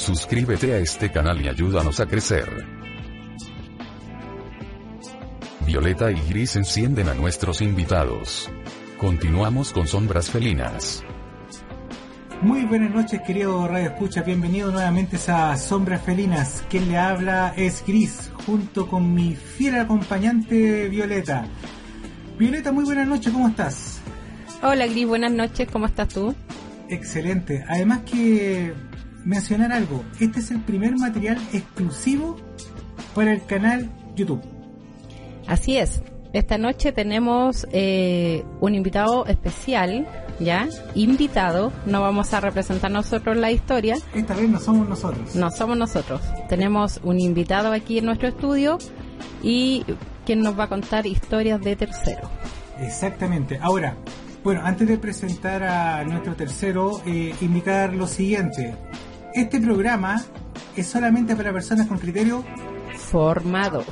Suscríbete a este canal y ayúdanos a crecer. Violeta y Gris encienden a nuestros invitados. Continuamos con Sombras Felinas. Muy buenas noches, querido Radio Escucha. Bienvenido nuevamente a Sombras Felinas. Quien le habla es Gris, junto con mi fiel acompañante Violeta. Violeta, muy buenas noches, ¿cómo estás? Hola Gris, buenas noches, ¿cómo estás tú? Excelente. Además que mencionar algo, este es el primer material exclusivo para el canal YouTube. Así es. Esta noche tenemos eh, un invitado especial, ¿ya? Invitado, no vamos a representar nosotros la historia. Esta vez no somos nosotros. No somos nosotros. Tenemos un invitado aquí en nuestro estudio y quien nos va a contar historias de tercero. Exactamente. Ahora, bueno, antes de presentar a nuestro tercero, eh, indicar lo siguiente. Este programa es solamente para personas con criterio formado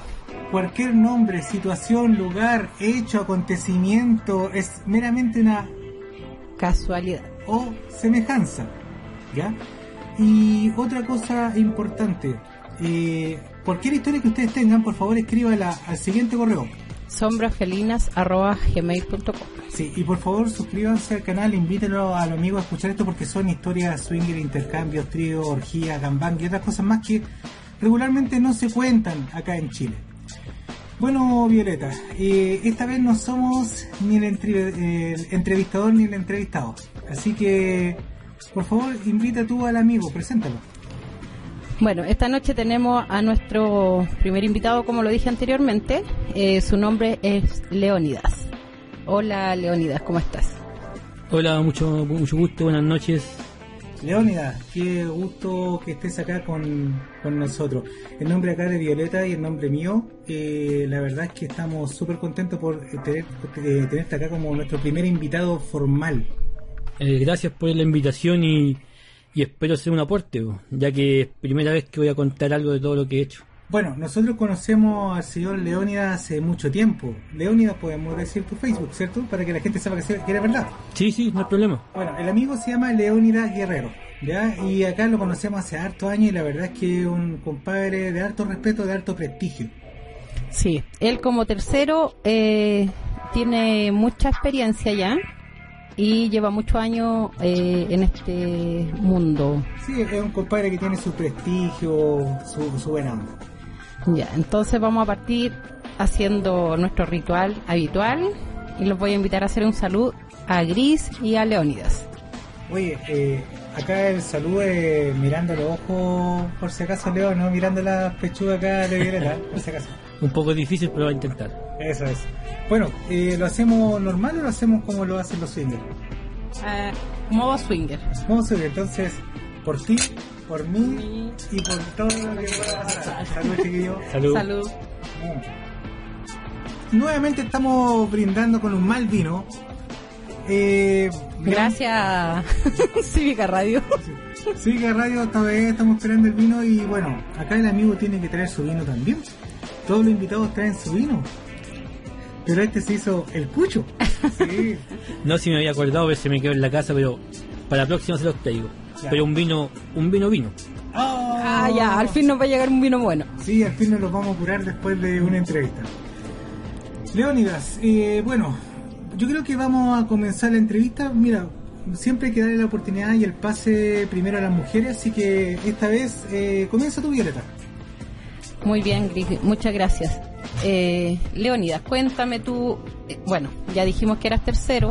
cualquier nombre, situación, lugar, hecho, acontecimiento es meramente una casualidad o semejanza. ¿Ya? Y otra cosa importante, eh, cualquier historia que ustedes tengan, por favor escríbala al siguiente correo. sombrasfelinas.gmail.com Sí, y por favor suscríbanse al canal, invítenlo a los amigos a escuchar esto porque son historias swinger, intercambios, trío, orgía, gambang y otras cosas más que regularmente no se cuentan acá en Chile. Bueno, Violeta, eh, esta vez no somos ni el, entrevistador ni el entrevistado. Así que, por favor, invita tú al amigo, preséntalo. Bueno, esta noche tenemos a nuestro primer invitado, como lo dije anteriormente. Eh, su nombre es Leónidas. Hola, Leónidas, ¿cómo estás? Hola, mucho, mucho gusto, buenas noches. Leónida, qué gusto que estés acá con, nosotros. El nombre acá de Violeta y el nombre mío, eh, la verdad es que estamos súper contentos por eh, tener, eh, tenerte acá como nuestro primer invitado formal. gracias por la invitación y, y espero ser un aporte, ya que es primera vez que voy a contar algo de todo lo que he hecho. Bueno, nosotros conocemos al señor Leónidas hace mucho tiempo. Leónidas, podemos decir tu Facebook, ¿cierto? Para que la gente sepa que, era verdad. Sí, sí, no hay problema. Bueno, el amigo se llama Leónidas Guerrero, ¿ya? Y acá lo conocemos hace harto años y la verdad es que es un compadre de harto respeto, de harto prestigio. Sí, él como tercero eh, tiene mucha experiencia ya y lleva muchos años eh, en este mundo. Sí, es un compadre que tiene su prestigio, su, su buena ya, entonces vamos a partir haciendo nuestro ritual habitual y los voy a invitar a hacer un saludo a Gris y a Leónidas. Oye, eh, acá el saludo es mirando los ojos, por si acaso, Leo, ¿no? Mirando la pechuga acá de Violeta, por si acaso. Un poco difícil, pero va a intentar. Eso es. Bueno, eh, ¿lo hacemos normal o lo hacemos como lo hacen los swingers? Uh, modo swinger. Modo swinger, entonces, por ti, por mí y por todo lo que pueda pasar. Salud, chiquillo. Salud. Salud. Nuevamente estamos brindando con un mal vino. Eh, Gracias, Cívica Radio. Cívica Radio, esta vez estamos esperando el vino y bueno, acá el amigo tiene que traer su vino también. Todos los invitados traen su vino. Pero este se hizo el cucho. Sí. no, si me había acordado, a ver si me quedo en la casa, pero para la próxima se los traigo. Pero un vino, un vino vino. Ah, ya, al fin nos va a llegar un vino bueno. Sí, al fin nos lo vamos a curar después de una entrevista. Leónidas, eh, bueno, yo creo que vamos a comenzar la entrevista. Mira, siempre hay que darle la oportunidad y el pase primero a las mujeres, así que esta vez eh, comienza tu Violeta. Muy bien, muchas gracias. Eh, Leonidas, cuéntame tú, eh, bueno, ya dijimos que eras tercero.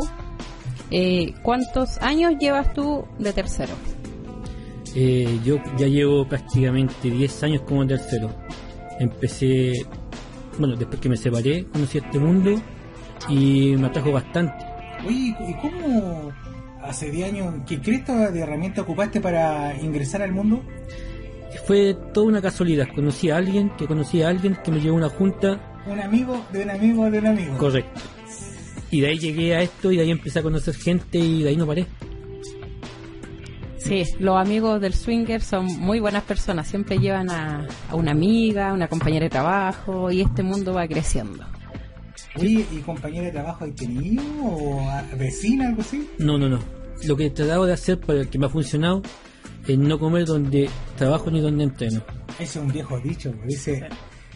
Eh, ¿Cuántos años llevas tú de tercero? Eh, yo ya llevo prácticamente 10 años como tercero. Empecé, bueno, después que me separé, conocí este mundo y me atrajo bastante. Oye, ¿y cómo hace 10 años, qué Cristo de herramienta ocupaste para ingresar al mundo? Fue toda una casualidad. Conocí a alguien que conocí a alguien que me llevó a una junta. Un amigo de un amigo de un amigo. Correcto. Y de ahí llegué a esto y de ahí empecé a conocer gente y de ahí no paré. Sí, los amigos del swinger son muy buenas personas, siempre llevan a, a una amiga, una compañera de trabajo y este mundo va creciendo. Oye, ¿y compañera de trabajo hay tenido? ¿O a- vecina, algo así? No, no, no. Lo que he tratado de hacer para el que me ha funcionado es no comer donde trabajo ni donde entreno. Ese es un viejo dicho, que dice,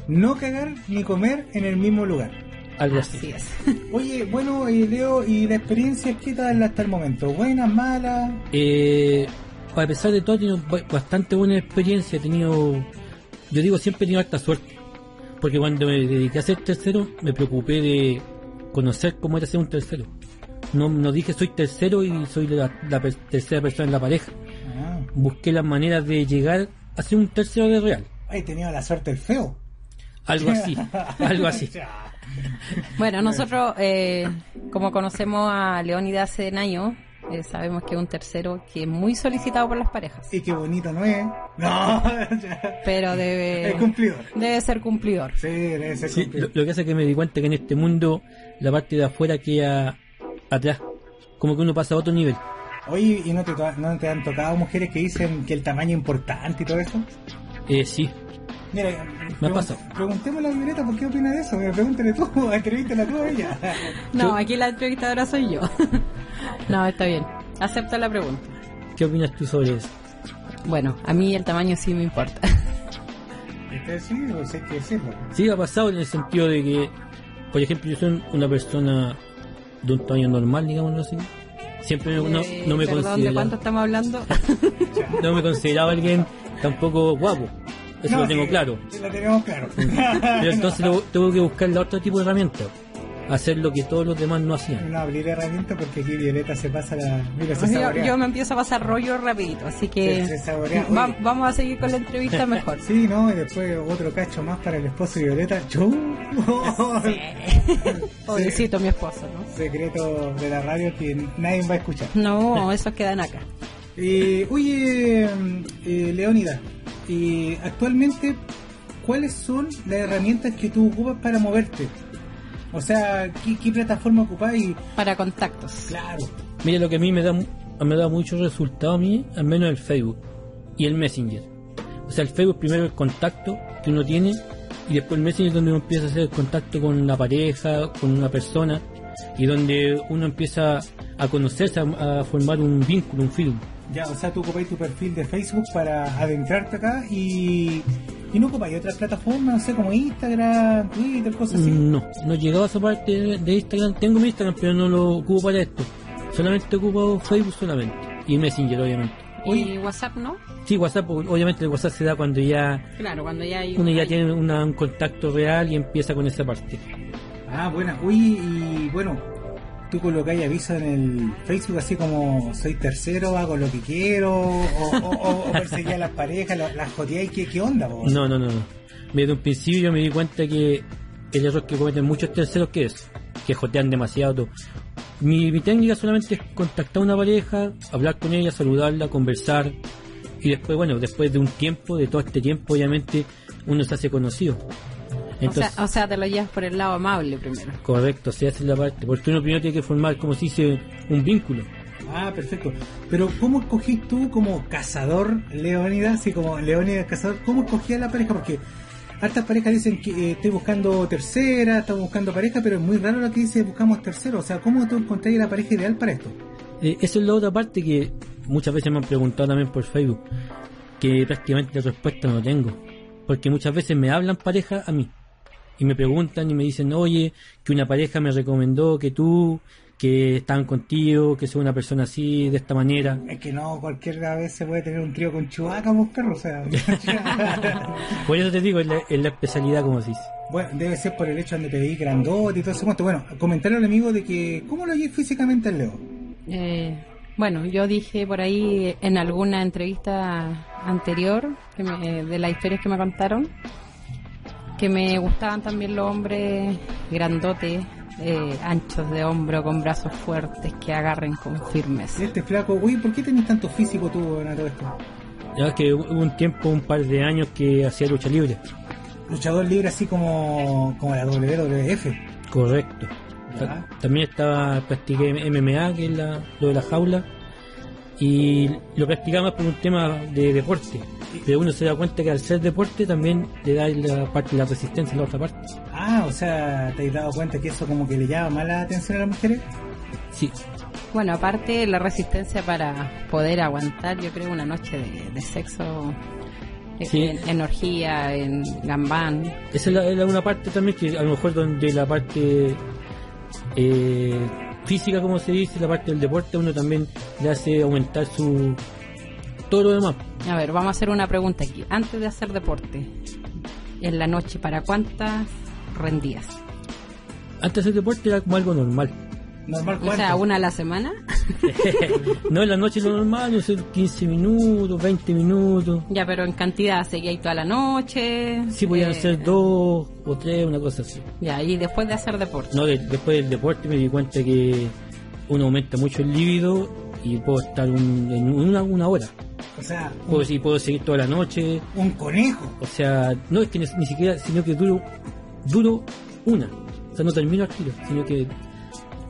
no cagar ni comer en el mismo lugar. Algo así. Así es. Oye, bueno, eh, Leo, ¿y la experiencia qué tal hasta el momento? ¿Buenas, malas? Eh, a pesar de todo, he tenido ba- bastante buena experiencia. He tenido, yo digo, siempre he tenido harta suerte. Porque cuando me dediqué a ser tercero, me preocupé de conocer cómo era ser un tercero. No, no dije soy tercero y soy la, la per- tercera persona en la pareja. Busqué las maneras de llegar a ser un tercero de real. he tenido la suerte del feo. Algo así, algo así. Bueno, nosotros, eh, como conocemos a Leónidas hace años, eh, sabemos que es un tercero que es muy solicitado por las parejas, Y qué bonito, ¿no es? No, pero debe, es cumplidor. debe ser cumplidor. Sí, debe ser Sí, lo, cumplidor. lo que hace es que me di cuenta que en este mundo la parte de afuera queda atrás. Como que uno pasa a otro nivel. Oye, ¿y no te, to- no te han tocado mujeres que dicen que el tamaño es importante y todo eso? Eh, sí, Mira, Me ha pregun- pasado. Preguntémosle a Violeta por qué opina de eso. Pregúntale tú, entrevístala tú a ella. No, aquí la entrevistadora soy yo. no, está bien. Acepta la pregunta. ¿qué opinas tú sobre eso? Bueno, a mí el tamaño sí me importa. Este sí, pues hay que decirlo. Sí, ha pasado en el sentido de que, por ejemplo, yo soy una persona de un tamaño normal, digámoslo así. Siempre no, no, Eh, no me perdón, ¿de cuánto consideraba, estamos hablando? no me consideraba alguien tampoco guapo. Eso No, lo tengo sí, claro. sí, Lo tenemos claro. Pero entonces tengo que buscarle otro tipo de herramientas. Hacer lo que todos los demás no hacían. No abrir herramientas porque aquí Violeta se pasa la. Mira, se yo, me empiezo a pasar rollo rapidito, así que Se- se saborea. va- Oye. vamos a seguir con la entrevista mejor. Sí, ¿no? Y después otro cacho más para el esposo de Violeta. ¡Chu! Pobrecito mi esposo, ¿no? Secreto de la radio que nadie va a escuchar. No, esos quedan acá. Eh, oye, eh, Leónida, eh, actualmente, ¿cuáles son las herramientas que tú ocupas para moverte? O sea, ¿qué, qué plataforma ocupas? Y, Para contactos. claro, Mira, lo que a mí me da, me da mucho resultado a mí, al menos el Facebook y el Messenger. O sea, el Facebook primero el contacto que uno tiene y después el Messenger donde uno empieza a hacer contacto con la pareja, con una persona y donde uno empieza a conocerse, a, a formar un vínculo, un film. ya, o sea, tú ocupáis tu perfil de Facebook para adentrarte acá y, y no ocupáis otras plataformas, no sé, como Instagram, Twitter, cosas así. No, no he llegado a esa parte de, Instagram. Tengo mi Instagram, pero no lo ocupo para esto. Solamente ocupo Facebook solamente. Y Messenger, obviamente. Y WhatsApp, ¿no? Sí, WhatsApp, obviamente el WhatsApp se da cuando ya Claro, cuando ya hay... uno ya hay- tiene una- un contacto real y empieza con esa parte. Ah, buena. Uy, y bueno, tú colocáis aviso en el Facebook así como soy tercero, hago lo que quiero, o, o, perseguía a las parejas, la- las joteáis, ¿qué, ¿qué onda vos? No, no, no. Desde un principio yo me di cuenta que el error que cometen muchos terceros que es que jotean demasiado. Mi, mi técnica solamente es contactar a una pareja, hablar con ella, saludarla, conversar y después, bueno, después de un tiempo, de todo este tiempo, obviamente uno se hace conocido. Entonces, o, sea, o sea, te lo llevas por el lado amable primero. correcto, se hace la parte, porque uno primero tiene que formar, como se dice, un vínculo. Ah, perfecto. Pero ¿cómo escogís tú como cazador Leónidas, así como Leónidas cazador, cómo escogías la pareja? Porque hartas parejas dicen que eh, estoy buscando tercera, estamos buscando pareja, pero es muy raro lo que dice buscamos tercero. O sea, ¿cómo tú encontrás la pareja ideal para esto? Eh, esa es la otra parte que muchas veces me han preguntado también por Facebook, que prácticamente la respuesta no tengo. Porque muchas veces me hablan pareja a mí y me preguntan y me dicen, oye, que una pareja me recomendó que tú, que estaban contigo, que sea una persona así, de esta manera. Es que no, cualquier vez se puede tener un trío con Chubaca, perro, o sea. Por eso te digo, es la, es la especialidad, como se dice. bueno, debe ser por el hecho de que te grandote y todo ese. Bueno, comentarle al amigo de que, ¿cómo lo oyes físicamente al Leo? Eh, bueno, yo dije por ahí en alguna entrevista anterior que me- de las historias que me contaron que me gustaban también los hombres grandotes, eh, anchos de hombro, con brazos fuertes que agarren con firmeza. Este flaco, uy, ¿por qué tenés tanto físico tú en todo esto? Ya que hubo un tiempo, un par de años que hacía lucha libre. Luchador libre así como, como la WWF. Correcto. Ta- También estaba, practiqué MMA, que es la- lo de la jaula, y lo practicaba más por un tema de deporte. Pero uno se da cuenta que al ser deporte también le da la parte la resistencia a la otra parte. Ah, o sea, ¿te has dado cuenta que eso como que le llama más la atención a las mujeres? Sí, Bueno, aparte la resistencia para poder aguantar, yo creo, una noche de, de sexo eh, Sí. en, en orgía, en gambán. esa es la, es la una parte también que a lo mejor donde la parte eh, física, como se dice, la parte del deporte, uno también le hace aumentar su todo lo demás. A ver, vamos a hacer una pregunta aquí. Antes de hacer deporte, en la noche, ¿para cuántas rendías? Antes de hacer deporte era como algo normal. Normal, O sea, una a la semana. no en la noche lo normal, no sé, 15 minutos, 20 minutos. Ya, pero en cantidad, seguía ahí toda la noche. Sí, podían eh, ser dos o tres, una cosa así. Ya, y después de hacer deporte. No, de- después del deporte me di cuenta que uno aumenta mucho el líbido y puedo estar un- en una, una hora. O sea, un, Puedo, sí, puedo seguir toda la noche. un conejo. O sea, no es que ni, ni siquiera, sino que duro, duro una. O sea, no termino al tiro, sino que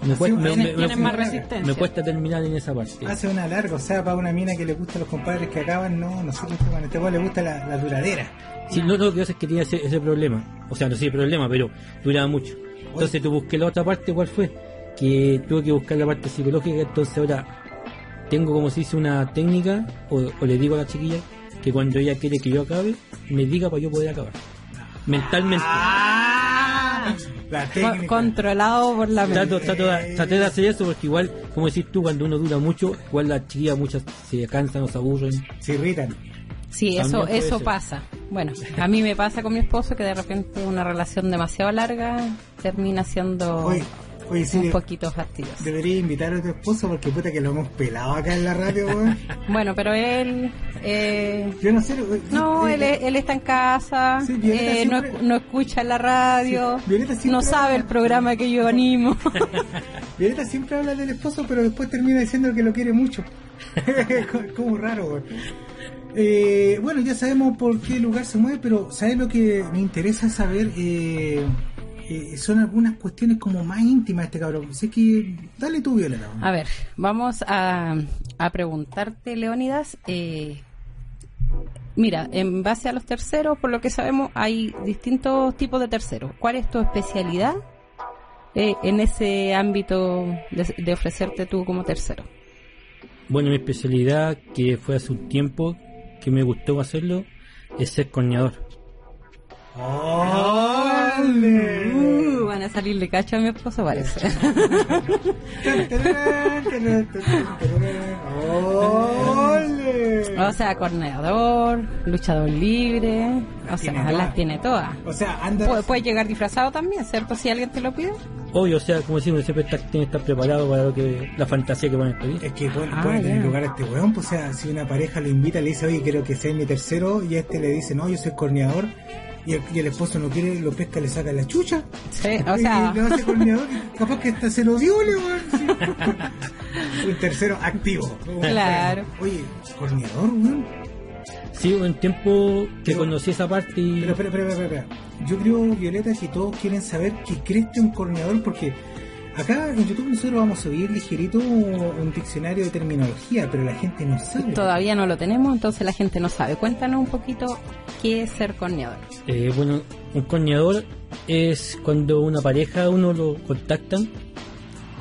me, Así, cue- me- me- cuesta terminar en esa parte. Hace una larga, o sea, para una mina que le gusta a los compadres que acaban, no, nosotros, a este weón le gusta la, la duradera. Sí, no, no, lo que pasa es que tenía ese, ese problema. O sea, no sé el problema, pero duraba mucho. Entonces tú busqué la otra parte, ¿cuál fue? Que tuve que buscar la parte psicológica, entonces ahora tengo como se dice una técnica, o, o le digo a la chiquilla, que cuando ella quiere que yo acabe, me diga para yo poder acabar. Mentalmente. ¡Ah! La técnica. Controlado por la mente. Trato, trato, de- traté de hacer eso porque igual, como decís tú, cuando uno dura mucho, igual las chiquillas muchas se cansan o se aburren. Se irritan. Sí, También eso, eso ser. pasa. Bueno, a mí me pasa con mi esposo que de repente una relación demasiado larga termina siendo oye, sí, un poquito fastidiosa. debería invitar a tu esposo porque puta que lo hemos pelado acá en la radio, weón. Bueno, pero él... Eh, Yo no sé. weón, no, eh, él, es- él está en casa, Sí, eh, no, siempre- no escucha la radio, Sí, no sabe el programa que yo animo. Violeta siempre habla del esposo, pero después termina diciendo que lo quiere mucho. Como raro, weón. Eh, bueno, ya sabemos por qué lugar se mueve, pero ¿sabes lo que me interesa saber? Eh, eh, son algunas cuestiones como más íntimas de este cabrón. Así que, dale tú, Violeta. A ver, vamos a, a preguntarte, Leónidas. eh, mira, en base a los terceros, por lo que sabemos, hay distintos tipos de terceros. ¿Cuál es tu especialidad eh, en ese ámbito de, de ofrecerte tú como tercero? Bueno, mi especialidad, que fue hace un tiempo que me gustó hacerlo, es ser corneador. ¡Ole! Uh, van a salirle cacho a mi esposo, parece. ¡Ole! o sea, corneador, luchador libre, o sea, todas. las tiene todas. O sea, anda. Pu- Puedes llegar disfrazado también, ¿cierto? Si alguien te lo pide. Obvio, o sea, como decimos, siempre está, tiene que estar preparado para lo que la fantasía que van a pedir. Es que puede, Ah, puede tener lugar este weón, pues o sea, si una pareja lo invita, le dice, oye, quiero que sea mi tercero, y este le dice, no, yo soy corneador, y el, y el esposo no quiere, lo pesca, le saca la chucha, Sí, o y, sea, y lo hace capaz que hasta se lo viole, weón. sí. Un tercero activo. Claro. Oye, corneador, weón. Sí, un tiempo que Pero- conocí esa parte y... Pero espera, espera, espera, espera. Yo creo, Violeta, que todos quieren saber qué crees de un corneador, porque acá en YouTube nosotros vamos a subir ligerito un diccionario de terminología, pero la gente no sabe. todavía no lo tenemos, entonces la gente no sabe. Cuéntanos un poquito qué es ser corneador. Eh, bueno, un corneador es cuando una pareja, uno lo contactan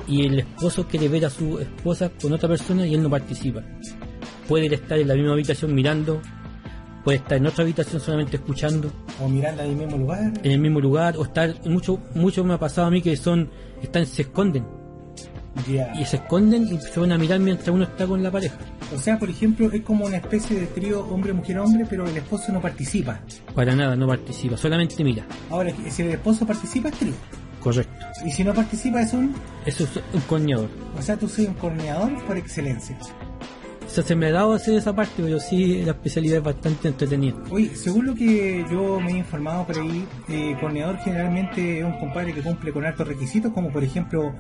y el esposo quiere ver a su esposa con otra persona y él no participa. Puede estar en la misma habitación mirando, puede estar en otra habitación solamente escuchando, O mirando en el mismo lugar. en el mismo lugar, o estar, mucho, mucho me ha pasado a mí que son, están, se esconden. Ya. y se esconden y se van a mirar mientras uno está con la pareja. O sea, por ejemplo, es como una especie de trío hombre-mujer-hombre, pero el esposo no participa. Para nada, no participa, solamente mira. Ahora, si el esposo participa, es trío. Correcto. Y si no participa, es un... Es un corneador. O sea, tú soy un corneador por excelencia. O sea, se me ha dado hacer esa parte, pero sí la especialidad es bastante entretenida. Oye, según lo que yo me he informado por ahí, eh, corneador generalmente es un compadre que cumple con altos requisitos, como por ejemplo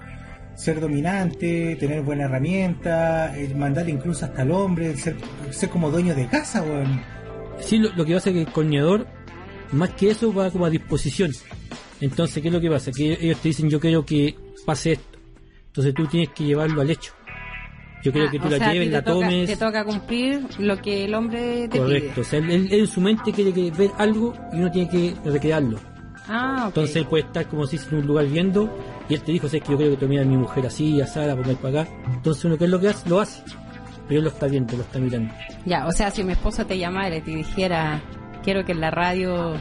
ser dominante, tener buena herramienta, el mandar incluso hasta al hombre, ser, ser como dueño de casa, weón. Sí, lo, lo que pasa es que el corneador, más que eso, va como a disposición. Entonces, ¿qué es lo que pasa? Que ellos te dicen, yo quiero que pase esto. Entonces tú tienes que llevarlo al hecho. Yo quiero Ah, que tú o la sea, lleves, la toca- tomes. Te toca cumplir lo que el hombre te Correcto. O pide. sea, él, él en su mente quiere que ver algo y uno tiene que recrearlo. Ah. Entonces él puede estar como si en un lugar viendo y él te dijo, sé que yo quiero que tú mires a mi mujer así, a Sara, ponga para acá. Entonces uno, ¿qué es lo que hace? Lo hace. Pero él lo está viendo, lo está mirando. Ya, o sea, si mi esposo te llamara y te dijera, quiero que en la radio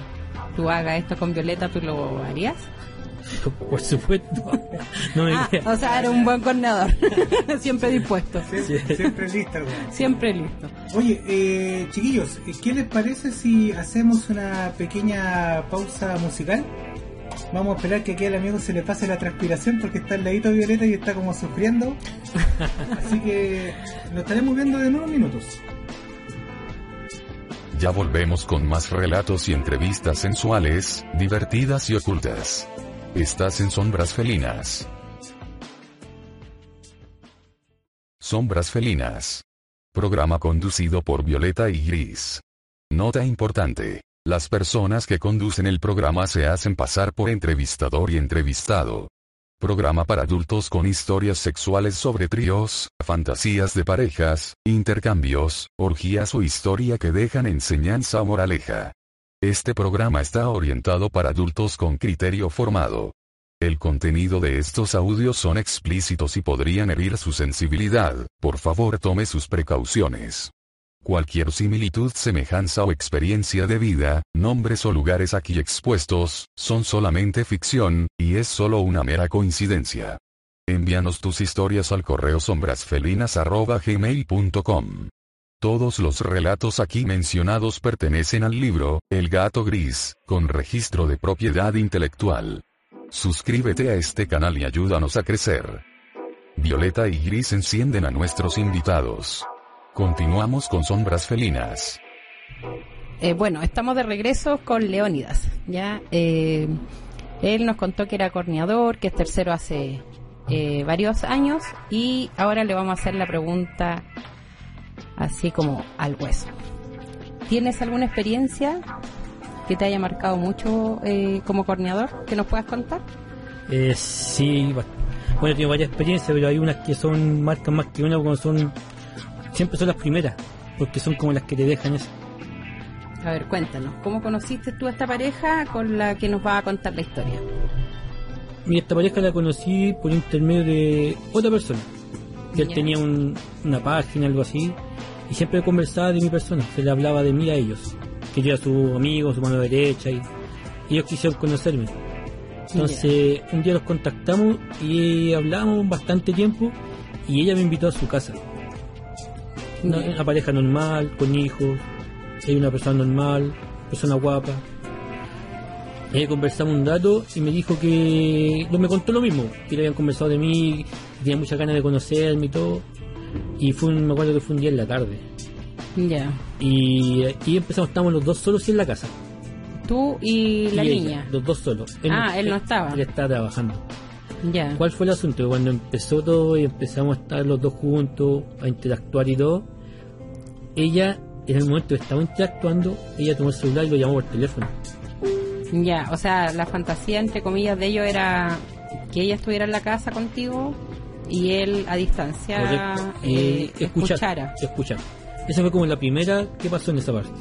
tú hagas esto con Violeta, ¿tú lo harías? Por supuesto. No me Ah, o sea, era un buen corneador. Siempre dispuesto. Siempre, weón. Siempre listo. Oye, eh, chiquillos, ¿qué les parece si hacemos una pequeña pausa musical? Vamos a esperar que aquí al amigo se le pase la transpiración porque está al ladito Violeta y está como sufriendo. Así que lo estaremos viendo en unos minutos. Ya volvemos con más relatos y entrevistas sensuales, divertidas y ocultas. Estás en Sombras Felinas. Sombras Felinas. Programa conducido por Violeta y Gris. Nota importante. Las personas que conducen el programa se hacen pasar por entrevistador y entrevistado. Programa para adultos con historias sexuales sobre tríos, fantasías de parejas, intercambios, orgías o historia que dejan enseñanza o moraleja. Este programa está orientado para adultos con criterio formado. El contenido de estos audios son explícitos y podrían herir su sensibilidad, por favor tome sus precauciones. Cualquier similitud, semejanza o experiencia de vida, nombres o lugares aquí expuestos, son solamente ficción, y es solo una mera coincidencia. Envíanos tus historias al correo sombrasfelinas.gmail.com. Todos los relatos aquí mencionados pertenecen al libro, El gato gris, con registro de propiedad intelectual. Suscríbete a este canal y ayúdanos a crecer. Violeta y Gris encienden a nuestros invitados. Continuamos con sombras felinas. Eh, bueno, estamos de regreso con Leónidas. Ya, eh, él nos contó que era corneador, que es tercero hace eh, varios años y ahora le vamos a hacer la pregunta así como al hueso. ¿Tienes alguna experiencia que te haya marcado mucho eh, como corneador que nos puedas contar? Eh, sí, bueno, tengo varias experiencias, pero hay unas que son marcan más que una, como son siempre son las primeras, porque son como las que te dejan eso. A ver, cuéntanos, ¿cómo conociste tú a esta pareja con la que nos va a contar la historia? Mira, esta pareja la conocí por intermedio de otra persona, él tenía un- una página, algo así, y siempre conversaba de mi persona, se le hablaba de mí a ellos, que yo era su amigo, su mano derecha, y, y ellos quisieron conocerme. Entonces, un día los contactamos y hablamos bastante tiempo, y ella me invitó a su casa. Una, pareja normal, con hijos, hay una persona normal, persona guapa. Eh, conversamos un rato y me dijo que no me contó lo mismo, que le habían conversado de mí, que tenía muchas ganas de conocerme y todo. Y fue un, me acuerdo que fue un día en la tarde. Ya. Y, y empezamos, estábamos los dos solos en la casa. Tú y la Y ella, niña. los dos solos. Ah, él no estaba. Él estaba trabajando. Ya. ¿Cuál fue el asunto? Cuando empezó todo y empezamos a estar los dos juntos, a interactuar y todo, ella, en el momento que estaba interactuando, ella tomó el celular y lo llamó por teléfono. Ya, o sea, la fantasía entre comillas de ellos era que ella estuviera en la casa contigo y él a distancia eh, escuchar, escuchara. escuchar. Esa fue como la primera que pasó en esa parte.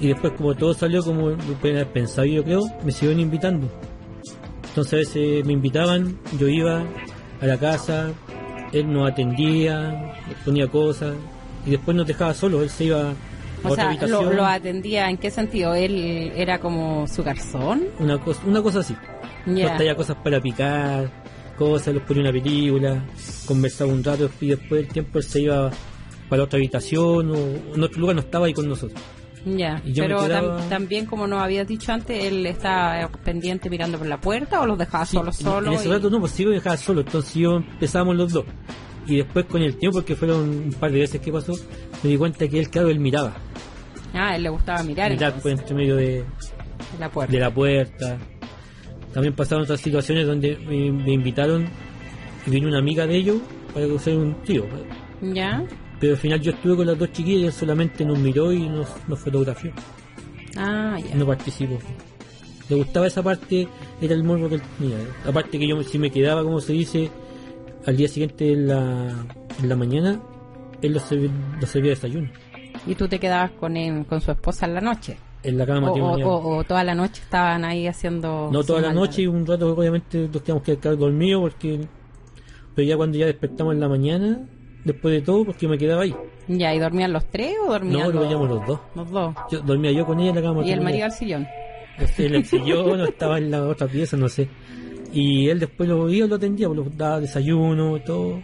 Y después, como todo salió como lo haber pensado, yo creo, me siguieron invitando. Entonces a veces me invitaban, yo iba a la casa, él nos atendía, ponía cosas, y después nos dejaba solos, él se iba a O otra sea, habitación. lo, lo atendía en qué sentido? ¿Él era como su garzón? una, cosa, una cosa así. Nos traía cosas para picar, cosas, los ponía una película, conversaba un rato y después del tiempo él se iba para otra habitación o en otro lugar, no estaba ahí con nosotros. Ya, pero tam- también, como nos habías dicho antes, él está pendiente mirando por la puerta o los dejaba Sí, solos solo. En ese y- rato no, pues sí lo dejaba solo, entonces yo empezábamos los dos. Y después con el tiempo, porque fueron un par de veces que pasó, me di cuenta que él, claro, él miraba. Ah, él le gustaba mirar, Mirar por entre medio de, la puerta. de la puerta. También pasaron otras situaciones donde me, me invitaron y vino una amiga de ellos para hacer un tío. ¿Ya? Pero al final yo estuve con las dos chiquillas y él solamente nos miró y nos, nos fotografió. Ah, ya. No participó. Le gustaba esa parte, era el morbo que él tenía. Aparte que yo si me quedaba, como se dice, al día siguiente en la, en la mañana, él lo servía, lo servía de desayuno. Y tú te quedabas con él, con su esposa en la noche. En la cama O, o, matrimonial. o- o toda la noche estaban ahí haciendo. no toda la noche y un rato obviamente nos quedamos que quedar dormidos porque... Pero ya cuando ya despertamos en la mañana, después de todo, porque me quedaba ahí. Ya, ¿y dormían los tres o dormían No, los, dormíamos los dos. los dos? Yo, dormía yo con ella en la cama Y el marido al sillón. Este, en el sillón o estaba en la otra pieza, no sé. Y él después lo iba, lo atendía, pues, lo daba desayuno y todo.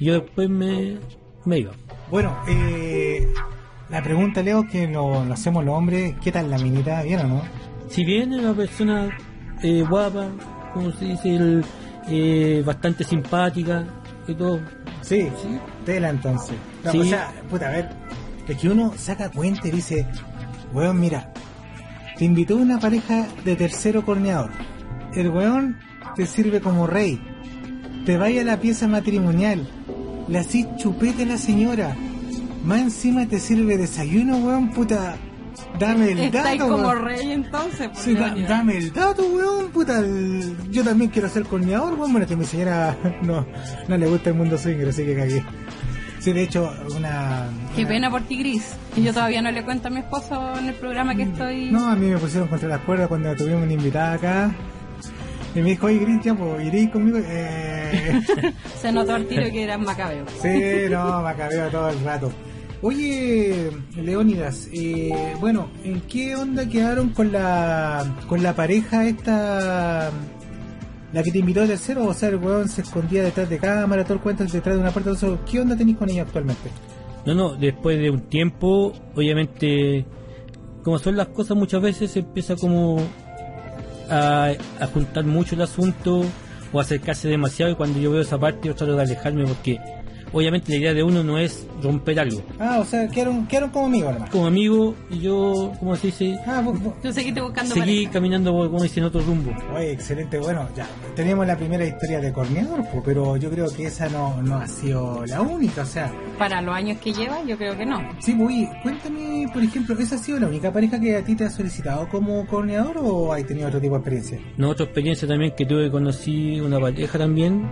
Y yo después me, me iba. Bueno, eh, la pregunta, Leo, que lo, lo hacemos los hombres, ¿qué tal la minita? ¿Bien o no? Si bien es una persona eh, guapa, como se dice, el, eh, bastante simpática y todo. Sí, tela entonces. No, Sí. O sea, puta, a ver, es que uno saca cuenta y dice, weón, mira, te invitó una pareja de tercero corneador. El weón te sirve como rey. Te vaya a la pieza matrimonial. Le así chupete a la señora. Más encima te sirve desayuno, weón, puta. Dame el Estáis dato, como weón. rey entonces. por Sí, da- dame el dato, weón, puta. el- Yo también quiero ser corneador, weón. Bueno, que mi señora no, no le gusta el mundo swinger, así que cagué. Sí, de hecho, una... Qué una- pena por ti, Gris. Y yo todavía no le cuento a mi esposo en el programa que estoy. No, a mí me pusieron contra las cuerdas cuando tuvimos una invitada acá. Y me dijo, oye, Gris, ya, pues, iréis conmigo. Eh... Se notó al tiro que eran macabeos. Sí, no, me acabé todo el rato. Oye, Leónidas, eh, bueno, ¿en qué onda quedaron con la con la pareja esta, la que te invitó a tercero? O sea, el weón se escondía detrás de cámara, todo el cuento detrás de una puerta. todo eso. ¿Qué onda tenéis con ella actualmente? No, no, después de un tiempo, obviamente, como son las cosas muchas veces, se empieza como a, a juntar mucho el asunto o acercarse demasiado y cuando yo veo esa parte yo trato de alejarme porque obviamente la idea de uno no es romper algo. Ah, o sea, quedaron, quedaron como amigos nomás. Como amigo, y yo, como se dice, Ah, vos- vos- Tú seguiste buscando seguí pareja. caminando, como dicen, otro rumbo. Oye, excelente, bueno, ya tenemos la primera historia de Corneador, po, pero yo creo que esa no, no ha sido la única, o sea, Para los años que lleva, yo creo que no. Sí, pues, cuéntame, por ejemplo, ¿esa ha sido la única pareja que a ti te ha solicitado como corneador o has tenido otro tipo de experiencia? No, otra experiencia también que tuve, conocí una pareja también.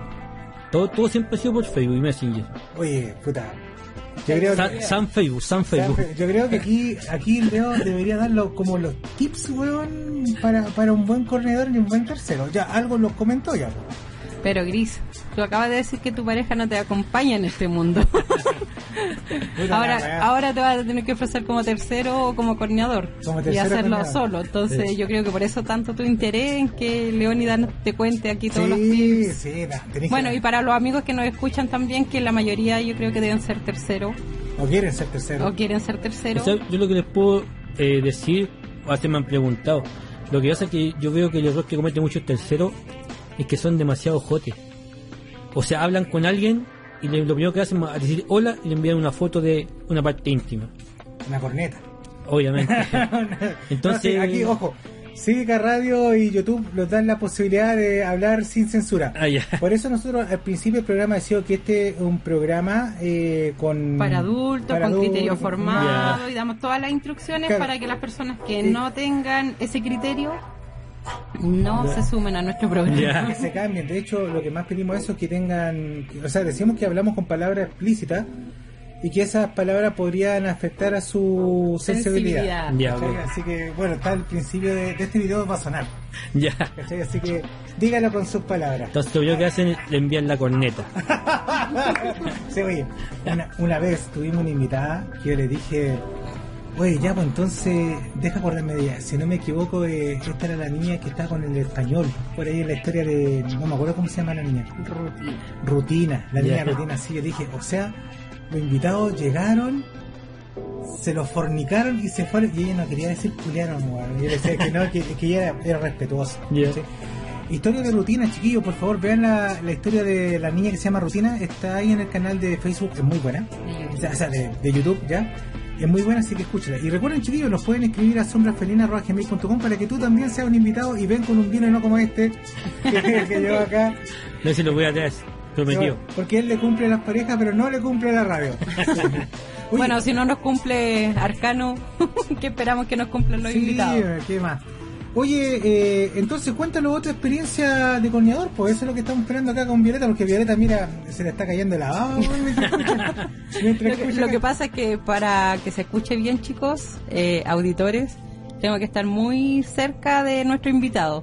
Todo, todo siempre ha sido por Facebook y Messenger. Oye, puta. Yo creo San, que, San Facebook, San Facebook. yo creo que aquí, aquí Leo debería dar los- como los tips, weón, para, para un buen corneador y un buen tercero. Ya, algo los comentó ya. Pero Gris, tú acabas de decir que tu pareja no te acompaña en este mundo. Ahora, ahora te vas a tener que ofrecer como tercero o como corneador. Como y tercero hacerlo solo. Entonces Sí. yo creo que por eso tanto tu interés en que Leónidas te cuente aquí todos los Sí, tips. sí, Bueno, que, y para los amigos que nos escuchan también, que la mayoría yo creo que deben ser tercero o quieren ser tercero. o quieren ser tercero. O sea, yo lo que les puedo eh, decir, o hace me han preguntado, lo que pasa es que yo veo que el error que comete muchos terceros es que son demasiado jotes. O sea, hablan con alguien y le- lo primero que hacen es decir hola y le envían una foto de una parte íntima. Una corneta. Obviamente. Entonces- No, sí, aquí, ojo, Cívica Radio y YouTube nos dan la posibilidad de hablar sin censura. Ah, ya. Por eso nosotros al principio del programa decíamos que este es un programa eh, con... para adultos, para con criterio formado y damos todas las instrucciones Claro. para que las personas que no tengan ese criterio no Ya. se sumen a nuestro programa. Ya. Que se cambien. De hecho, lo que más pedimos eso es que tengan... O sea, decimos que hablamos con palabras explícitas y que esas palabras podrían afectar a su sensibilidad. Sensibilidad. Ya, ¿Cachai? ok. Así que, bueno, está el principio de, de este video va a sonar. ya. ¿cachai? Así que dígalo con sus palabras. Entonces lo primero que hacen es le envían la corneta. Sí, oye, una, una vez tuvimos una invitada que yo le dije, Oye, ya, pues entonces, deja acordarme de ella. Si no me equivoco, eh, esta era la niña que está con el español. Por ahí en la historia de. No me acuerdo cómo se llama la niña. Rutina. Rutina, la niña. Rutina, sí. Yo dije, o sea, los invitados llegaron, se los fornicaron y se fueron. Y ella no quería decir culiaron, weón. Yo le decía que no, que, que ella era, era respetuosa. Historia de Rutina, chiquillos, por favor, vean la, la historia de la niña que se llama Rutina. Está ahí en el canal de Facebook, es muy buena. O sea, o sea, de, de YouTube, ¿ya? Es muy buena, así que escúchala. Y recuerden, chiquillos, nos pueden escribir a sombrasfelinas.com para que tú también seas un invitado y ven con un vino y no como este que, que llevo acá. No se lo voy a dar, prometido. Porque él le cumple a las parejas, pero no le cumple a la radio. Oye, Bueno, si no nos cumple Arcano, ¿qué esperamos que nos cumplan los sí, invitados? ¿qué más? Oye, eh, entonces cuéntanos otra experiencia de corneador, pues eso es lo que estamos esperando acá con Violeta, porque Violeta, mira, se le está cayendo la baba Lo que, lo que pasa es que para que se escuche bien, chicos, eh, auditores, tengo que estar muy cerca de nuestro invitado.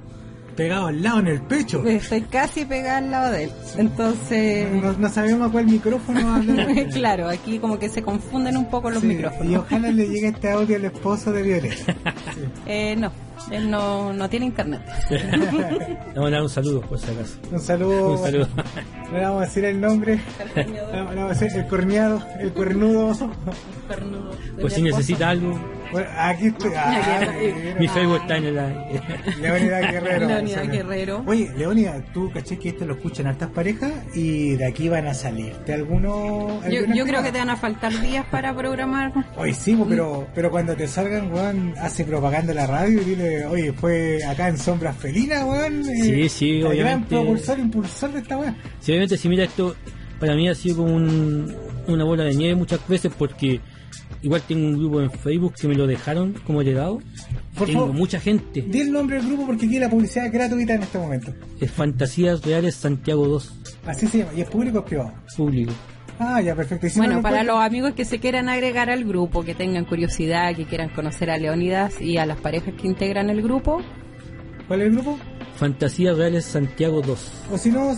Pegado al lado en el pecho. Estoy casi pegada al lado de él. Entonces, No, no sabemos a cuál micrófono hablar. claro, aquí como que se confunden un poco los Sí, micrófonos. Y ojalá le llegue este audio al esposo de Violeta. Eh, no, él no, no tiene internet. Le vamos a dar un saludo, por si acaso. Un saludo. Un saludo. Le vamos a decir el nombre. No, no vamos a decir el corneado, el cornudo. Por si necesita algo, Bueno, aquí estoy. Ah, mi Facebook está en el aire. Leonida Guerrero. Leonida Sí. Guerrero. Oye, Leonida, tú caché que esto lo escuchan hartas parejas y de aquí van a salir. ¿De alguno? Yo, yo creo que te van a faltar días para programar. Oye, sí, pues, pero, pero cuando te salgan, weón, hace propaganda en la radio y dile, oye, fue acá en Sombras Felinas, weón. Sí, sí, el gran propulsor, impulsor de esta weón. Si obviamente si mira esto, para mí ha sido como un- una bola de nieve muchas veces porque igual tengo un grupo en Facebook que me lo dejaron como heredado. Por tengo favor. mucha gente. Di el nombre del grupo porque aquí la publicidad gratuita en este momento. Es Fantasías Reales Santiago 2, Así se llama. ¿Y es público o es privado? público. Ah, ya, perfecto. Si Bueno, para los amigos que se quieran agregar al grupo, que tengan curiosidad, que quieran conocer a Leonidas y a las parejas que integran el grupo, ¿Cuál es el grupo? Fantasías Reales Santiago 2. O si no,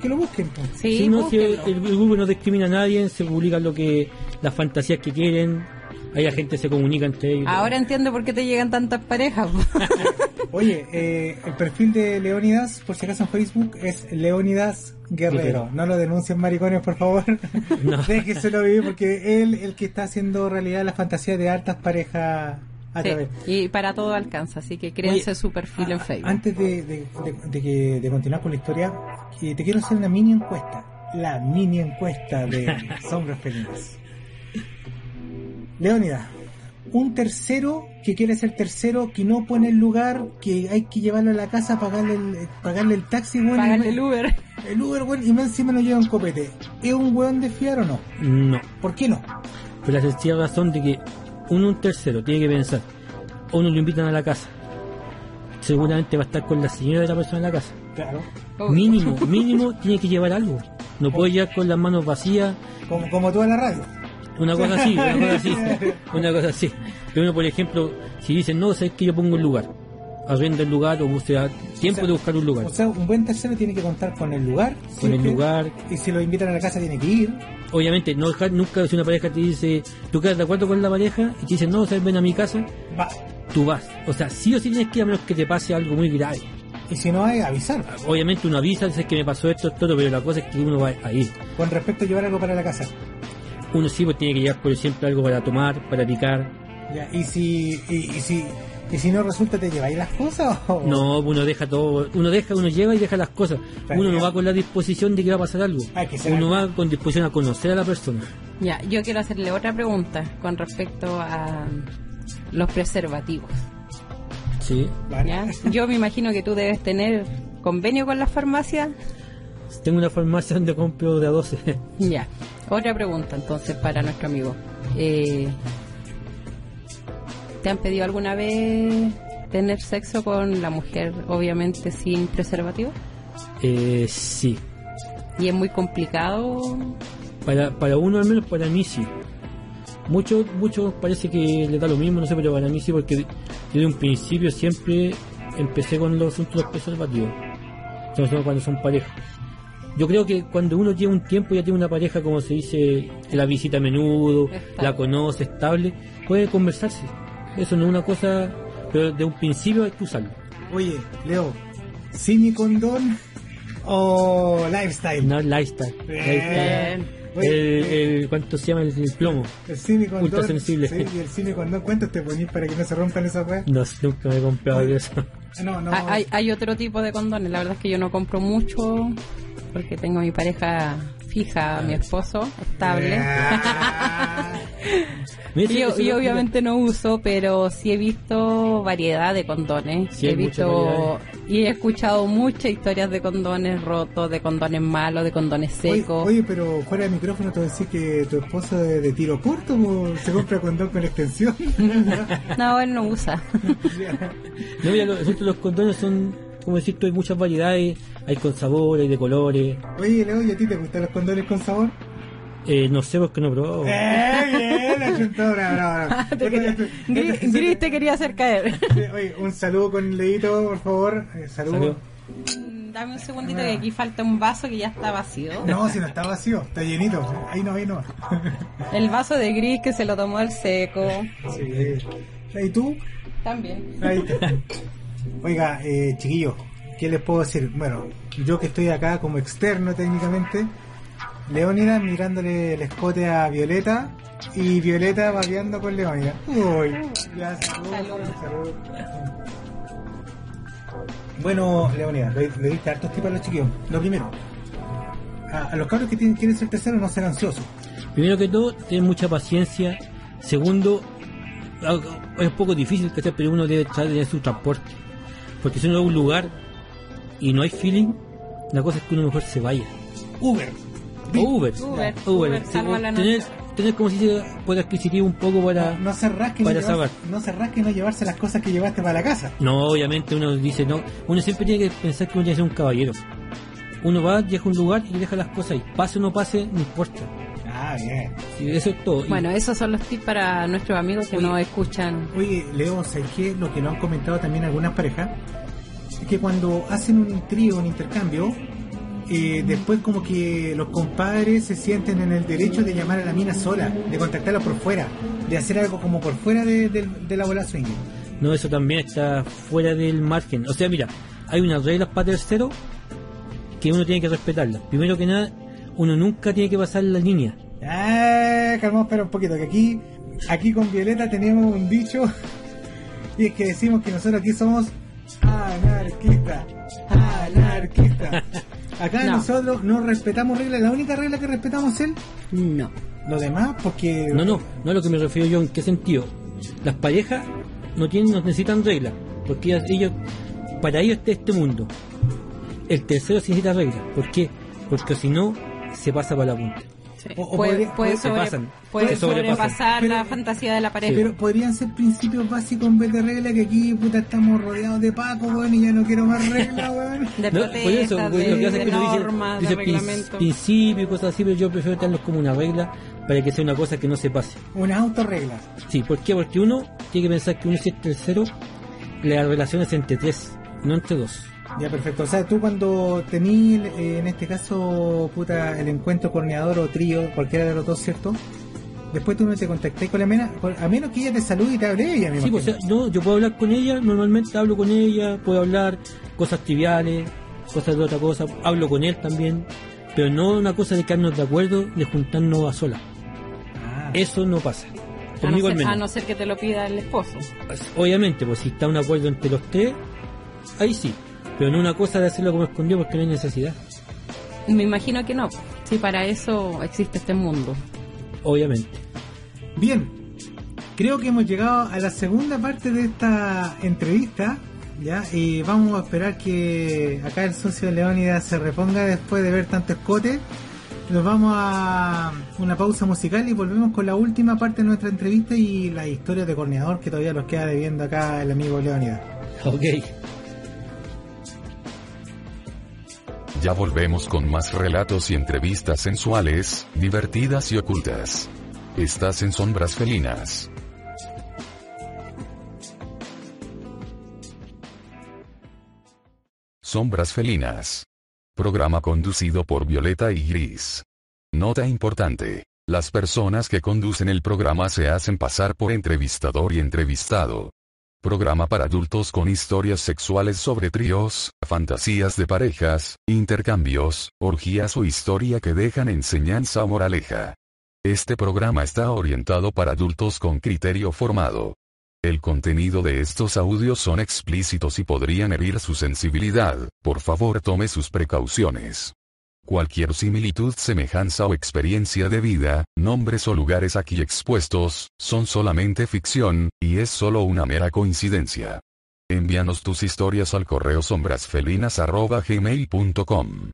que lo busquen. pues. sí, Si no, búsquenlo. el, el grupo no discrimina a nadie, se publican lo que las fantasías que quieren, ahí la gente se comunica entre ellos. Ahora entiendo por qué te llegan tantas parejas. Oye, eh, el perfil de Leónidas, por si acaso en Facebook, es Leónidas Guerrero. No lo denuncien maricones, por favor. No. Déjeselo vivir porque él el que está haciendo realidad la fantasía de hartas parejas a Sí, través. y para todo alcanza, así que créense Oye, su perfil en Facebook. Antes de, de- de- de que- de continuar con la historia, eh, te quiero hacer una mini encuesta. La mini encuesta de Sombras Felinas. Leónidas, un tercero que quiere ser tercero, que no pone el lugar, que hay que llevarlo a la casa, pagarle el, pagarle el taxi, Pagarle el Uber. el Uber, weón, y más encima lo lleva un copete. ¿Es un weón de fiar o no? No, ¿Por qué no? por la sencilla razón de que uno un tercero tiene que pensar, uno lo invitan a la casa, seguramente va a estar con la señora de la persona en la casa. Claro. Mínimo, mínimo tiene que llevar algo. No puede llegar con las manos vacías, Como, como en la radio. Una cosa así, una cosa así, una cosa así. Pero uno, por ejemplo, si dicen, no, sabes que yo pongo un lugar, arrenda el lugar o busca tiempo O sea, de buscar un lugar. O sea, un buen tercero tiene que contar con el lugar. Con el lugar, Y si lo invitan a la casa tiene que ir. obviamente, no dejar nunca si una pareja te dice, tú quedas de acuerdo con la pareja y te dicen, no, sabes, ven a mi casa, Va. tú vas. O sea, sí o sí tienes que ir a menos que te pase algo muy grave. Y si no hay, avisar. Obviamente uno avisa, dice que me pasó esto, esto, otro, pero la cosa es que uno va a ir. Con respecto a llevar algo para la casa. Uno sí pues tiene que llevar, por ejemplo, algo para tomar, para picar. Ya, Y si y, y si y si no resulta, ¿te lleváis las cosas o...? No, uno deja todo, uno deja, uno lleva y deja las cosas. Claro. Uno no va con la disposición de que va a pasar algo. Ser Uno va con disposición a conocer a la persona. Ya, yo quiero hacerle otra pregunta con respecto a los preservativos. Sí. Vale. ¿ya? Yo me imagino que tú debes tener convenio con las farmacias. Tengo una farmacia donde compro de a 12. Ya. Otra pregunta entonces para nuestro amigo. Eh, ¿Te han pedido alguna vez tener sexo con la mujer, obviamente sin preservativo? eh, sí. Y es muy complicado. Para, para uno al menos, para mí sí. Muchos muchos parece que le da lo mismo, no sé, pero para mí sí, porque desde un principio siempre empecé con los asuntos preservativos. Sobre todo cuando son parejas. Yo creo que cuando uno lleva un tiempo, ya tiene una pareja, como se dice, que la visita a menudo, Estable. la conoce, estable, puede conversarse. Eso no es una cosa, pero de un principio hay que usarlo. Oye, Leo, ¿Simi Condón o Lifestyle? No lifestyle. Bien. lifestyle. Oye, El, eh, el- ¿Cuánto se llama el, el plomo? El Simi Condón. ultra sensible. Sí, y el Condón, ¿cuántos te ponís para que no se rompan esas weas? No, nunca me he comprado eso. No, no. Ah, Hay, hay otro tipo de condones, la verdad es que yo no compro mucho porque tengo mi pareja fija, mi esposo, estable. Yo- obviamente no uso, pero sí he visto variedad de condones. Sí, he visto y he escuchado muchas historias de condones rotos, de condones malos, de condones secos. oye, pero fuera de micrófono te voy a decir que tu esposo es de tiro corto se compra condón con extensión. No, él no usa. No, mira, los, resulta que los condones son, como decir, tú, hay muchas variedades, hay con sabores, hay de colores. Oye, Leo, ¿y a ti te gustan los condones con sabor? Eh, no sé porque no he probado. ¡Eh, bien! La chuntadora, bravo, bravo. Te quería- Gris, Gris te quería hacer caer. Oye, un saludo con el dedito, por favor. Eh, saludo. Salud. Dame un segundito que aquí falta un vaso que ya está vacío. No, si no está vacío, está llenito. Ahí no, ahí no. El vaso de Gris que se lo tomó el seco. Sí. ¿Y tú? También. Ahí está. Oiga, eh, chiquillos, ¿qué les puedo decir? Bueno, yo que estoy acá como externo técnicamente, Leónida mirándole el escote a Violeta y Violeta babeando con Leónida. Uy, ya, salud, Salud. salud. Bueno, Leónida, le, le diste hartos tips a los chiquillos. Lo primero, a, los cabros que tienen, quieren ser terceros no ser ansiosos. Primero que todo, tener mucha paciencia. Segundo, algo- es un poco difícil, pero uno debe tener su transporte. Porque si uno va a un lugar y no hay feeling, la cosa es que uno mejor se vaya. Uber. O Uber. Uber, Uber, tener, como si se poder adquisitivo un poco para... No se rasque, no, para saber. no se rasque y no llevarse las cosas que llevaste para la casa. No, obviamente uno dice no. Uno siempre tiene que pensar que uno tiene que ser un caballero. Uno va, llega a un lugar y deja las cosas ahí. Pase o no pase, no importa. Ah, bien. Y eso es todo. Bueno, esos son los tips para nuestros amigos que Oye. no escuchan. Oye, Leo, ¿sabes qué? Lo que lo han comentado también algunas parejas, es que cuando hacen un trío, un intercambio, eh, después como que los compadres se sienten en el derecho de llamar a la mina sola, de contactarla por fuera, de hacer algo como por fuera de, de- de la bola swing. No, eso también está fuera del margen. O sea, mira, hay unas reglas para tercero que uno tiene que respetarlas. Primero que nada, uno nunca tiene que pasar la línea. Ah, calmamos, espera un poquito, que aquí, aquí con Violeta tenemos un dicho, y es que decimos que nosotros aquí somos anarquistas, anarquistas. Acá No. nosotros no respetamos reglas, la única regla que respetamos es el No. Lo demás, porque. No, no, no a lo que me refiero yo, ¿en qué sentido? Las parejas no tienen, no necesitan reglas, porque ellas, ellos, para ellos está este mundo. El tercero sí necesita reglas, ¿por qué? Porque si no, se pasa para la punta. Sí. O- o puede podría- puede se sobre- pasan, puede se sobrepasan. sobrepasar Pero- la fantasía de la pareja. Pero podrían ser principios básicos en vez de reglas que aquí, puta, estamos rodeados de Paco, weón, y ya no quiero más reglas, weón. de No, protestas, por eso, de, lo que hace de dice, dice principios y cosas así, pero yo prefiero tenerlos como una regla para que sea una cosa que no se pase. Unas autorreglas. Sí, ¿por qué? Porque uno tiene que pensar que uno si es tercero, la relación es entre tres, no entre dos. Ya, perfecto. O sea, tú cuando tení, eh, en este caso, puta, el encuentro corneador o trío, cualquiera de los dos, ¿cierto? Después tú no te contacté con la mena, con- a menos que ella te salude y te hable ella, me Sí, pues, o sea, no, yo puedo hablar con ella, normalmente hablo con ella, puedo hablar cosas triviales, cosas de otra cosa, hablo con él también, pero no una cosa de quedarnos de acuerdo, de juntarnos a solas. Ah, Eso no pasa. a, no Conmigo al ser, a no ser que te lo pida el esposo. Pues, Obviamente, pues si está un acuerdo entre los tres, ahí sí. Pero no una cosa de hacerlo como escondido porque no hay necesidad. Me imagino que no. Si para eso existe este mundo. Obviamente. Bien, creo que hemos llegado a la segunda parte de esta entrevista, ¿ya? Y vamos a esperar que acá el socio de Leónidas se reponga después de ver tanto escote. Nos vamos a una pausa musical y volvemos con la última parte de nuestra entrevista y la historia de Corneador que todavía nos queda debiendo acá el amigo Leónidas. Ok. Ya volvemos con más relatos y entrevistas sensuales, divertidas y ocultas. Estás en Sombras Felinas. Sombras Felinas. Programa conducido por Violeta y Gris. Nota importante. Las personas que conducen el programa se hacen pasar por entrevistador y entrevistado. Programa para adultos con historias sexuales sobre tríos, fantasías de parejas, intercambios, orgías o historia que dejan enseñanza o moraleja. Este programa está orientado para adultos con criterio formado. El contenido de estos audios son explícitos y podrían herir su sensibilidad, por favor tome sus precauciones. Cualquier similitud, semejanza o experiencia de vida, nombres o lugares aquí expuestos, son solamente ficción, y es solo una mera coincidencia. Envíanos tus historias al correo sombrasfelinas.gmail.com.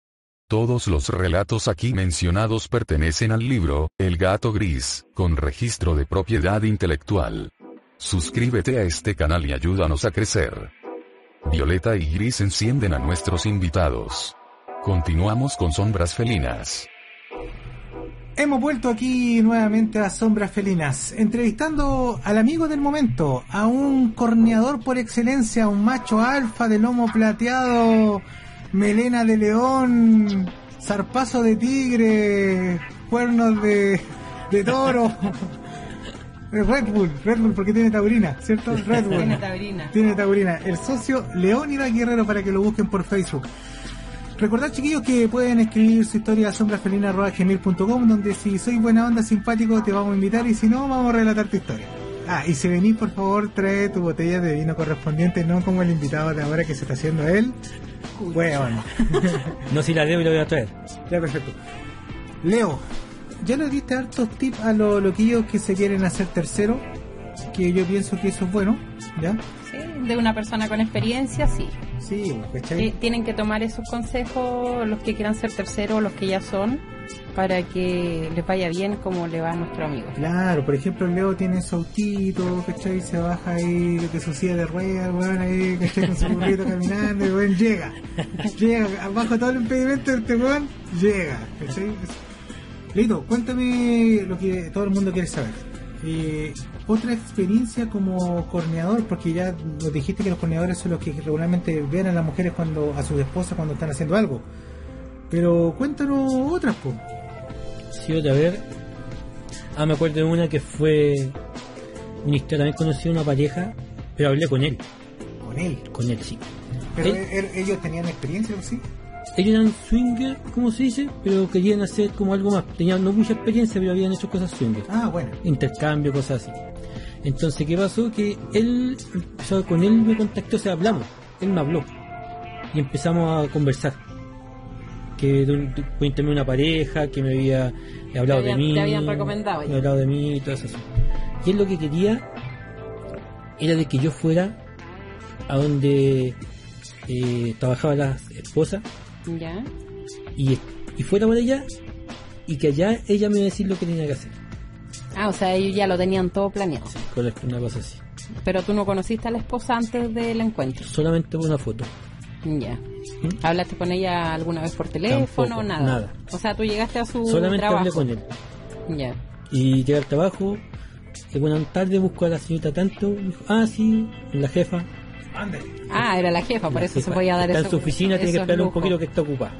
Todos los relatos aquí mencionados pertenecen al libro, El gato gris, con registro de propiedad intelectual. Suscríbete a este canal y ayúdanos a crecer. Violeta y Gris encienden a nuestros invitados. Continuamos con Sombras Felinas. Hemos vuelto aquí nuevamente a Sombras Felinas, entrevistando al amigo del momento, a un corneador por excelencia, un macho alfa de lomo plateado, melena de león, zarpazo de tigre, cuernos de, de toro. Red Bull, Red Bull porque tiene taurina, ¿cierto? Red Bull. Tiene taurina. Tiene taurina. El socio Leónidas Guerrero para que lo busquen por Facebook. Recordad chiquillos que pueden escribir su historia a sombrasfelina.gmail.com donde si sois buena onda, simpático, te vamos a invitar y si no, vamos a relatar tu historia. Ah, y si venís, por favor, trae tu botella de vino correspondiente, no como el invitado de ahora que se está haciendo él. Bueno, No si la debo y la voy a traer. ya perfecto. Leo, ya le diste hartos tips a los loquillos que se quieren hacer tercero, que yo pienso que eso es bueno, ¿ya? Sí, de una persona con experiencia, sí. Sí, ¿cachai? Eh, tienen que tomar esos consejos los que quieran ser terceros, los que ya son, para que les vaya bien como le va a nuestro amigo. Claro, por ejemplo, Leo tiene su autito, ¿cachai? Se baja ahí de su silla de ruedas, weón, ahí, ¿cachai? Con su burrito caminando, y weón, llega. Llega, abajo todo el impedimento de este weón, llega, ¿cachai? Lito, cuéntame lo que todo el mundo quiere saber. Eh, otra experiencia como corneador, porque ya nos dijiste que los corneadores son los que regularmente ven a las mujeres cuando, a sus esposas cuando están haciendo algo. Pero cuéntanos otras, pues. Sí, otra vez. Ah, me acuerdo de una que fue una historia. También conocí a una pareja, pero hablé con él. Con él. Con él, sí. Pero Él- él- ellos tenían experiencia, ¿o ¿sí? Ellos eran swinger, como se dice, pero querían hacer como algo más. Tenían no mucha experiencia, pero habían hecho cosas swinger. Ah, bueno. intercambio, cosas así. Entonces, ¿qué pasó? Que él, empezó, con él me contactó, o sea, hablamos, él me habló y empezamos a conversar. Que cuéntame una pareja que me había hablado de mí, te habían recomendado me hablado de mí y todo eso. Y él lo que quería era de que yo fuera a donde eh, trabajaba la esposa ¿Ya? y, y fuera por allá y que allá ella me iba a decir lo que tenía que hacer. Ah, o sea, ellos ya lo tenían todo planeado. Correcto, una cosa así. Pero tú no conociste a la esposa antes del encuentro. Solamente por una foto. Ya. ¿Hablaste con ella alguna vez por teléfono Tampoco, o nada? nada. O sea, tú llegaste a su Solamente trabajo. hablé con él. Ya. Y llegué al trabajo, y buena tarde busco a la señorita tanto, dijo, ah sí, la jefa. Ándale. Ah, era la jefa, por La eso se jefa podía dar Está eso. en su oficina, tiene que esperar un poquito que que está ocupada.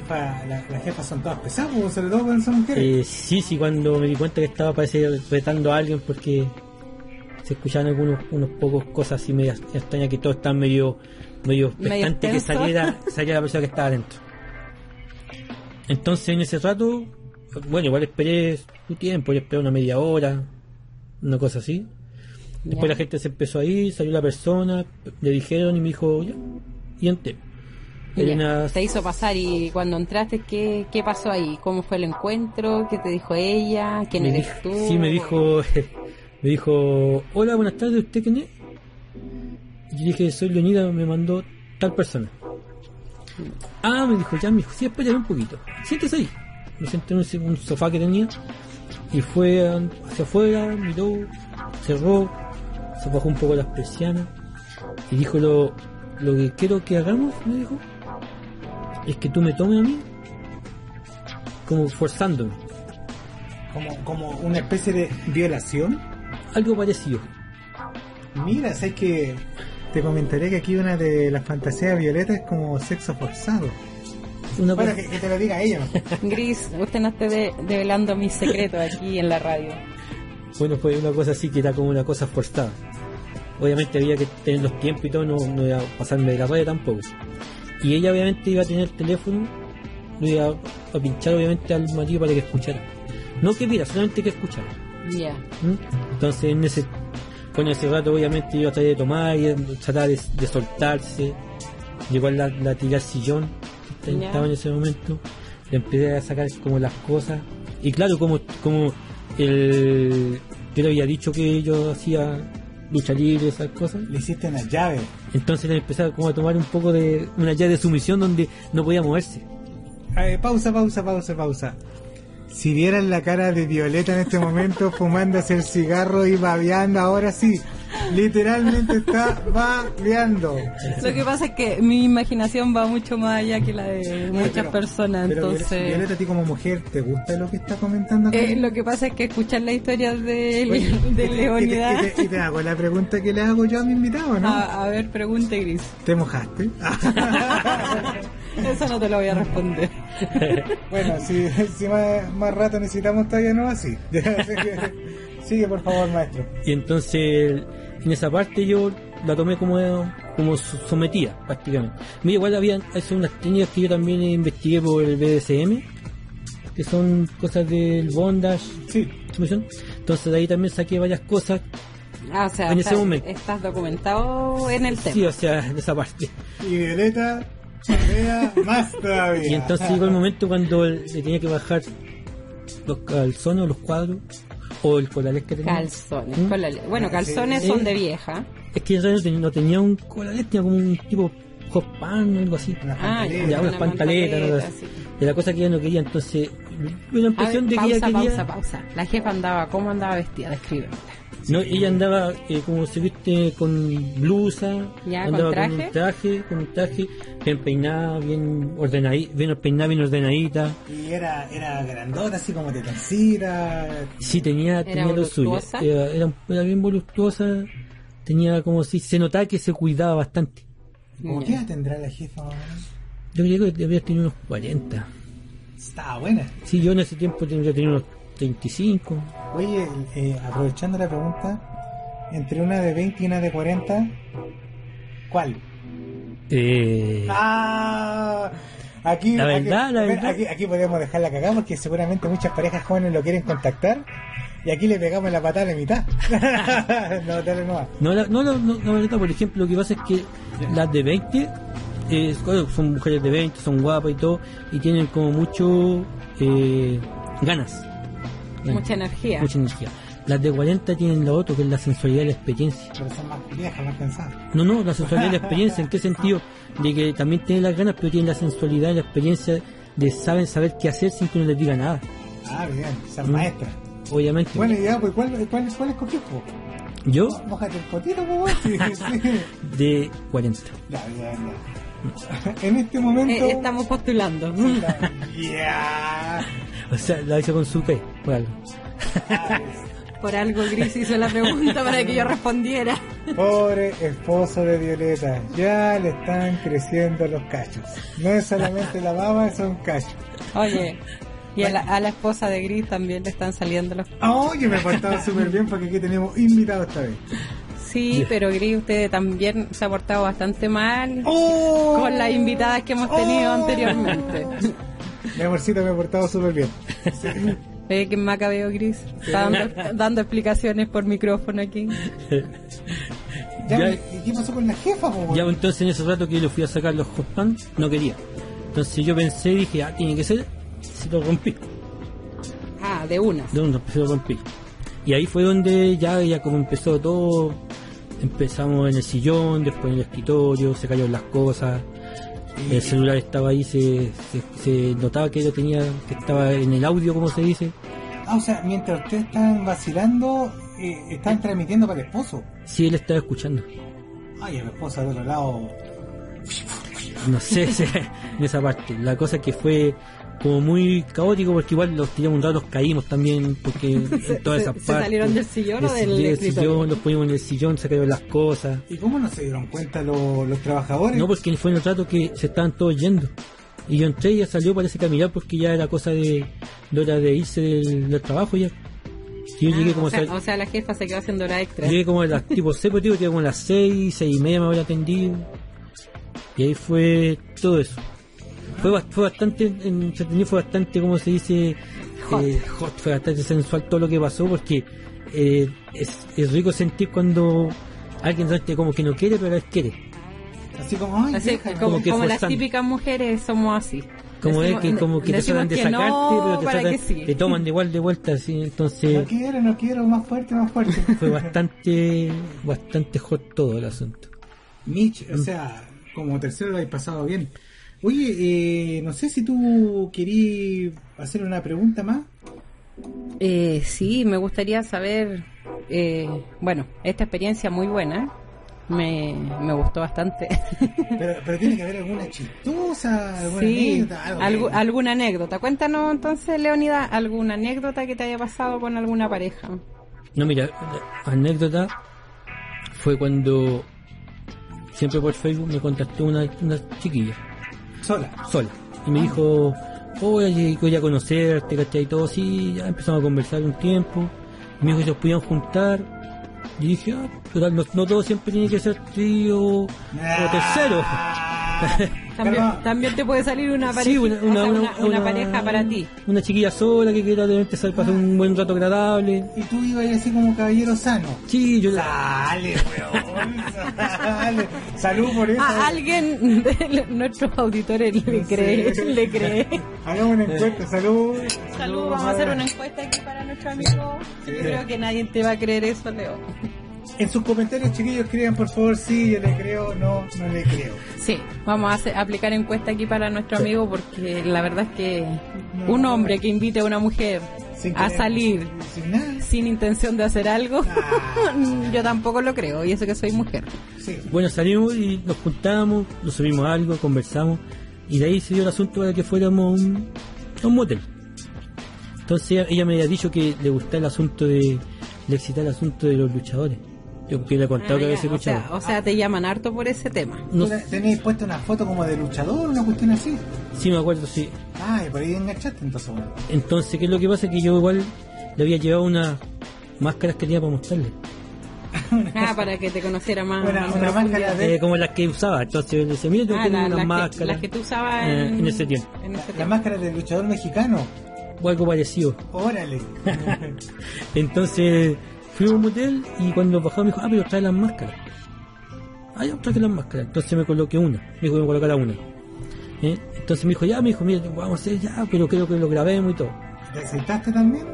Jefa, la- las jefas son todas pesadas, pues, sobre todo cuando son mujeres. Eh, sí, sí, cuando me di cuenta que estaba parece retando a alguien porque se escuchaban algunos unos pocos cosas así medias extrañas que todos están medio medio Medio expectantes que saliera, saliera la persona que estaba adentro. Entonces en ese rato, bueno, igual esperé su tiempo, yo esperé una media hora, una cosa así. Después Ya. la gente se empezó a ir, salió la persona, le dijeron y me dijo, ya, y entré. Una- Te hizo pasar y cuando entraste, ¿qué, ¿qué pasó ahí? ¿Cómo fue el encuentro? ¿Qué te dijo ella? ¿Quién me eres tú? Sí, me dijo, me dijo, hola, buenas tardes, ¿usted quién es? Y yo dije, soy Leonida, me mandó tal persona. Ah, me dijo, ya, me dijo, sí, espérate un poquito. Siéntese ahí. Me senté en un- sofá que tenía y fue hacia afuera, miró, cerró, se bajó un poco las persianas y dijo, lo, lo que quiero que hagamos, me dijo, es que tú me tomes a mí como forzándome. Como, como una especie de violación. Algo parecido. Mira, sabes que te comentaré que aquí una de las fantasías violetas es como sexo forzado. una Bueno, cosa- que, que te lo diga ella. Gris, usted no esté de- develando mis secretos aquí en la radio. Bueno, fue una cosa así que era como una cosa forzada. Obviamente había que tener los tiempos y todo, no, no iba a pasarme de la raya tampoco. Y ella obviamente iba a tener el teléfono, lo iba a pinchar obviamente al marido para que escuchara. No que viera, solamente que escuchara. Ya. ¿Mm? Entonces en ese, con ese rato obviamente yo traté de tomar y tratar de, de soltarse. Llegó la, la tiré al sillón que estaba en ese momento. Le empecé a sacar como las cosas. Y claro, como, como el, yo le había dicho que yo hacía lucha libre, esas cosas. Le hiciste una llave. Entonces le empecé a como a tomar un poco de una llave de sumisión donde no podía moverse. A ver, pausa, pausa, pausa, pausa. Si vieran la cara de Violeta en este momento fumándose el cigarro y babeando, ahora sí, literalmente está babeando. Lo que pasa es que mi imaginación va mucho más allá que la de muchas Pero- personas, pero, entonces... Violeta, a ti como mujer, ¿te gusta lo que está comentando? Eh, lo que pasa es que escuchar la historia de, Oye, y de te-. Y te, y te- y te hago la pregunta que le hago yo a mi invitado, ¿no? A, a ver, pregunte Gris. ¿Te mojaste? Eso no te lo voy a responder. bueno, si, si más, más rato necesitamos todavía no así. Sigue, por favor, maestro. Y entonces en esa parte yo la tomé como, como so- sometida prácticamente. Mira, igual había unas técnicas que yo también investigué por el BDSM, que son cosas del bondage, Sí. sumisión. Entonces de ahí también saqué varias cosas. Ah, o sea, En ese estás, momento. estás documentado en el tema. Sí, o sea, en esa parte. Y Violeta, más todavía. Y entonces llegó el momento cuando le tenía que bajar los calzones o los cuadros o el colales que tenía. Calzones. ¿Mm? Bueno, calzones Sí. son de vieja. Es que en no tenía, un colales, tenía como un tipo hot pan o algo así. Una Ah. Ya, unas una pantaletas, pantaleta, de la cosa que ella no quería, entonces me da la A impresión ver, de que pausa, ella quería. pausa, pausa. La jefa andaba, ¿cómo andaba vestida? Descríbeme. No, ella andaba eh, como se viste con blusa, Ya, ¿con andaba traje? un traje, con un traje bien peinada, bien ordenadita, bien peinada, bien ordenadita. Y era, era grandota, así como tetoncita. Sí, tenía, tenía lo suyo. Era, era, era bien voluptuosa, tenía como si se notaba que se cuidaba bastante. ¿Cómo Ya. qué edad tendrá la jefa? Yo creo que debía tener unos 40. Estaba buena. Sí, yo en ese tiempo tendría tenía unos 35. Oye, eh, aprovechando la pregunta, entre una de 20 y una de 40, ¿cuál? Eh, Ah, aquí, La aquí- verdad, la verdad. Aquí, aquí podemos dejar la cagada porque seguramente muchas parejas jóvenes lo quieren contactar y aquí le pegamos la patada a la mitad. no, dale nomás. No, la, no, no, por ejemplo, lo que pasa es que las de 20 eh, son mujeres de 20, son guapas y todo, y tienen como mucho eh, ganas. Mucha energía. Mucha energía. Las de 40 tienen lo otro, que es la sensualidad y la experiencia. Pero son más viejas, más pensadas. No, no, la sensualidad y la experiencia, ¿en qué sentido? De que también tienen las ganas, pero tienen la sensualidad y la experiencia de saben saber qué hacer sin que uno les diga nada. Ah, bien, son Mm. maestras. Obviamente. Bueno, ya, pues, ¿cuál, cuál, cuál escogió? po? Yo, Mójate el potito, po, weón. Sí, sí. de 40. Ya, ya, ya. En este momento. Eh, estamos postulando. Ya. O sea, la hice con su P, por algo. Por algo Gris hizo la pregunta para que yo respondiera. Pobre esposo de Violeta, ya le están creciendo los cachos. No es solamente la baba, son cachos. Oye, y a la, a la esposa de Gris también le están saliendo los... Ah, Oye, me he portado súper bien porque aquí tenemos invitado esta vez. Sí, pero Gris, usted también se ha portado bastante mal ¡Oh! con las invitadas que hemos tenido ¡Oh! anteriormente. Mi amorcito me he portado súper bien. Ve que macabeo Gris está dando, dando explicaciones por micrófono aquí. Ya, Ya- ¿Y qué pasó con la jefa, po, Ya weón? entonces en ese rato que yo le fui a sacar los hot pants, no quería. Entonces yo pensé y dije, ah, tiene que ser, si lo rompí. Ah, de una. De un se lo rompí. Y ahí fue donde ya, ya como empezó todo, empezamos en el sillón, después en el escritorio, se cayeron las cosas, el celular estaba ahí, se, se, se notaba que lo tenía, que estaba en el audio, como se dice. Ah, o sea, mientras ustedes están vacilando, eh, están transmitiendo para el esposo. Sí, él estaba escuchando. Ay, el esposo del otro lado. no sé en esa parte. La cosa es que fue como muy caótico porque igual los tiramos un rato, los caímos también porque en todas se- esas se partes. salieron del sillón o del del sillón, los ponimos en el sillón, se cayeron las cosas. ¿Y cómo no se dieron cuenta lo- los trabajadores? No, porque fue en el rato que se estaban todos yendo. Y yo entré y ella salió, parece que a mirar porque ya era cosa de, de hora de irse del, del trabajo ya. Y yo llegué como Ah, o, sea, a o sea, la jefa se quedó haciendo hora extra. Llegué como a las tipo 6, pues, llegué como a las 6, 6 y media me había atendido. Y ahí fue todo eso. Fue, fue bastante entretenido, fue bastante, como se dice, Hot. eh, hot, fue bastante sensual todo lo que pasó porque eh, es, es rico sentir cuando alguien realmente como que no quiere, pero a la vez quiere. Así como, ay, Así, como, como que como las típicas mujeres somos así. Como Decimos- es que como que te tratan de sacarte, no, pero te, tratan- sí. te toman de igual de vuelta, así, entonces No quiero, no quiero, más fuerte, más fuerte. fue bastante, bastante hot todo el asunto. Mitch, o sea, como tercero lo habéis pasado bien. Oye, eh, no sé si tú querías hacer una pregunta más. Eh, sí, me gustaría saber, eh, bueno, esta experiencia muy buena, me, me gustó bastante. Pero, pero tiene que haber alguna chistosa, alguna sí, anécdota, algo que- alguna anécdota. Cuéntanos entonces, Leonida, alguna anécdota que te haya pasado con alguna pareja. No, mira, anécdota fue cuando siempre por Facebook me contactó una, una chiquilla, sola. sola, y me dijo, oye, voy a conocerte, ¿cachai? Y todo así, ya empezamos a conversar un tiempo, y me dijo que se podían juntar, y dije, ah, total, no, no todo siempre tiene que ser trío o tercero. También, te puede salir una pareja, Sí, una, o sea, una, una- una- una una- pareja para ti. Una chiquilla sola que quiera realmente saber pasar un buen rato agradable. Y tú ibas ahí así como caballero sano. Sí, yo Sale, weón. Sale. Salud por eso. A alguien de nuestros auditores le cree, le cree. Hagamos una encuesta. Salud. Salud, vamos a hacer una encuesta aquí para nuestro amigo. Yo creo que nadie te va a creer eso, Leo. En sus comentarios, chiquillos, escriban por favor sí, yo le creo, no, no le creo. Sí, vamos a hacer- aplicar encuesta aquí para nuestro amigo porque la verdad es que un hombre que invite a una mujer Sin a salir Sin intención de hacer algo, Ah. yo tampoco lo creo, y eso que soy mujer. Sí. Bueno, salimos y nos juntamos, nos subimos a algo, conversamos, y de ahí se dio el asunto para que fuéramos a un, a un motel. Entonces ella, ella me había dicho que le gustaba el asunto de, le excitaba el asunto de los luchadores. Yo que le he contado Ah, que a o, sea, luchaba. o sea, te llaman harto por ese tema. No, ¿Tú ¿Tenéis puesto una foto como de luchador, una cuestión así? sí me acuerdo, sí. Ah, y por ahí enganchaste entonces, bueno. Entonces, ¿qué es lo que pasa? Que yo igual le había llevado unas máscaras que tenía para mostrarle. Ah, para que te conociera más. Una- más una máscara de- Eh, como las que usaba. Entonces yo le decía, mira, yo Ah, tengo la- unas las, que, máscaras. las que tú usabas eh, en, en ese tiempo. en ese La tiempo. máscara del luchador mexicano. O algo parecido. Órale. Entonces fuimos a un motel y cuando bajamos me dijo, ah, pero trae las máscaras. Ah, ya traje las máscaras. Entonces me coloqué una. Me dijo que me colocara una. ¿Eh? Entonces me dijo, ya, me dijo, mira, vamos a hacer ya, pero creo que lo grabemos y todo. ¿Te sentaste también?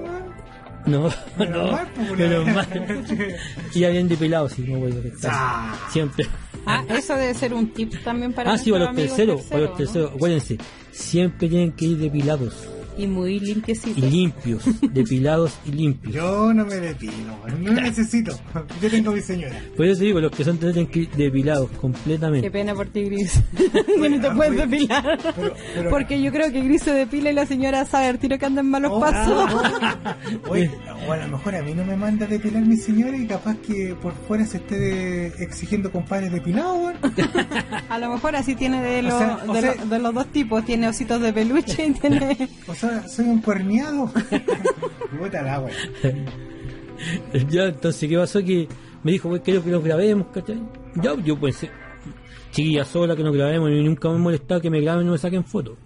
No, Menos no, mal, pues, pero weón. mal. Y habían depilado, sí, no voy a estar. Ah. Siempre. Ah, eso debe ser un tip también para Ah, sí, para los terceros, para los terceros. Acuérdense, siempre tienen que ir depilados ¿no? Y muy y limpiecitos. limpios. depilados y limpios. Yo no me depilo, no necesito. Yo tengo mi señora. Por eso digo, los que son tienen que ir depilados Qué completamente. pena por ti, Gris. que no te ah, puedes depilar. pero- pero- Porque yo creo que Gris se depila y la señora sabe el tiro que anda en malos Oh, pasos. ah, oh. Oye, o a lo mejor a mí no me manda a depilar mi señora y capaz que por fuera se esté de- exigiendo compadres depilados. A lo mejor así tiene de, O los sea, o de, sea- lo- de los dos tipos. Tiene ositos de peluche y tiene... O sea, soy un cuerniado. Puta la weón. Ya, entonces, ¿qué pasó? Que me dijo, pues, quiero que los grabemos, ¿cachai? Ya, yo pensé, chiquilla sola, que nos grabemos, y nunca me he molestado que me graben y no me saquen fotos.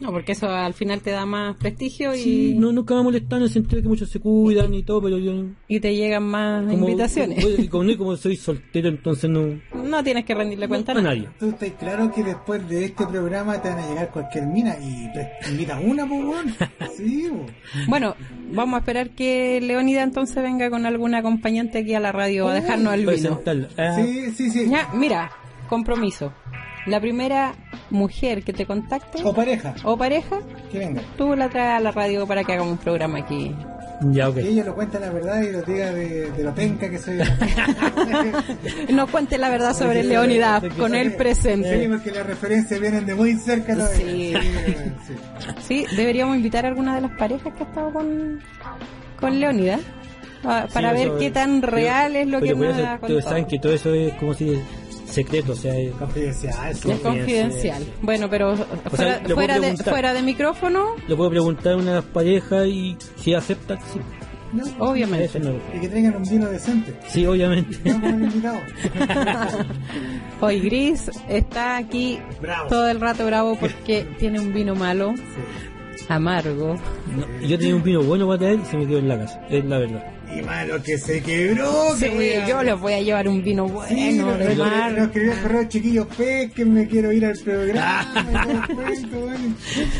No, porque eso al final te da más prestigio y, Sí, no, nunca me ha molestado en el sentido de que muchos se cuidan y todo, pero yo... y te llegan más Como, invitaciones. Como, como, no- como soy soltero, entonces no... No tienes que rendirle cuenta a a nadie. Tú estás claro que después de este programa te van a llegar cualquier mina y te invita una, pues, weón. Sí. Bueno, vamos a esperar que Leonida entonces venga con algún acompañante aquí a la radio a Uy, dejarnos el vino. Ah, Sí, sí, sí. Ya, mira, compromiso. La primera mujer que te contacte O pareja, o pareja, que venga. tú la traes a la radio para que hagamos un programa aquí. Ya, ok. Que ella lo cuente la verdad y lo diga de, de lo penca que soy. Nos cuente la verdad sobre Leonida con el Sí, presente. porque las referencias vienen de muy cerca. ¿no? Sí. sí. Sí, deberíamos invitar a alguna de las parejas que ha estado con, con Leonida pa- para Sí, ver qué tan real es lo que pero nos ha contado. saben que todo eso es como si secreto, o sea, es- Confidencial. Es confidencial. Bueno, pero fuera, de, fuera de micrófono, le puedo preguntar a una pareja y si acepta, sí. No, obviamente. No. Y que traigan un vino decente. Sí, obviamente. Hoy Gris está aquí Bravo. todo el rato bravo porque tiene un vino malo, Sí. amargo. No, yo tenía un vino bueno para traer y se me quedó en la casa, es la verdad. Y malo que se quebró. Sí, que yo les voy a llevar un vino bueno, Sí, mar. nos escribió el correo chiquillos pesquen, me quiero ir al programa. cuento, bueno.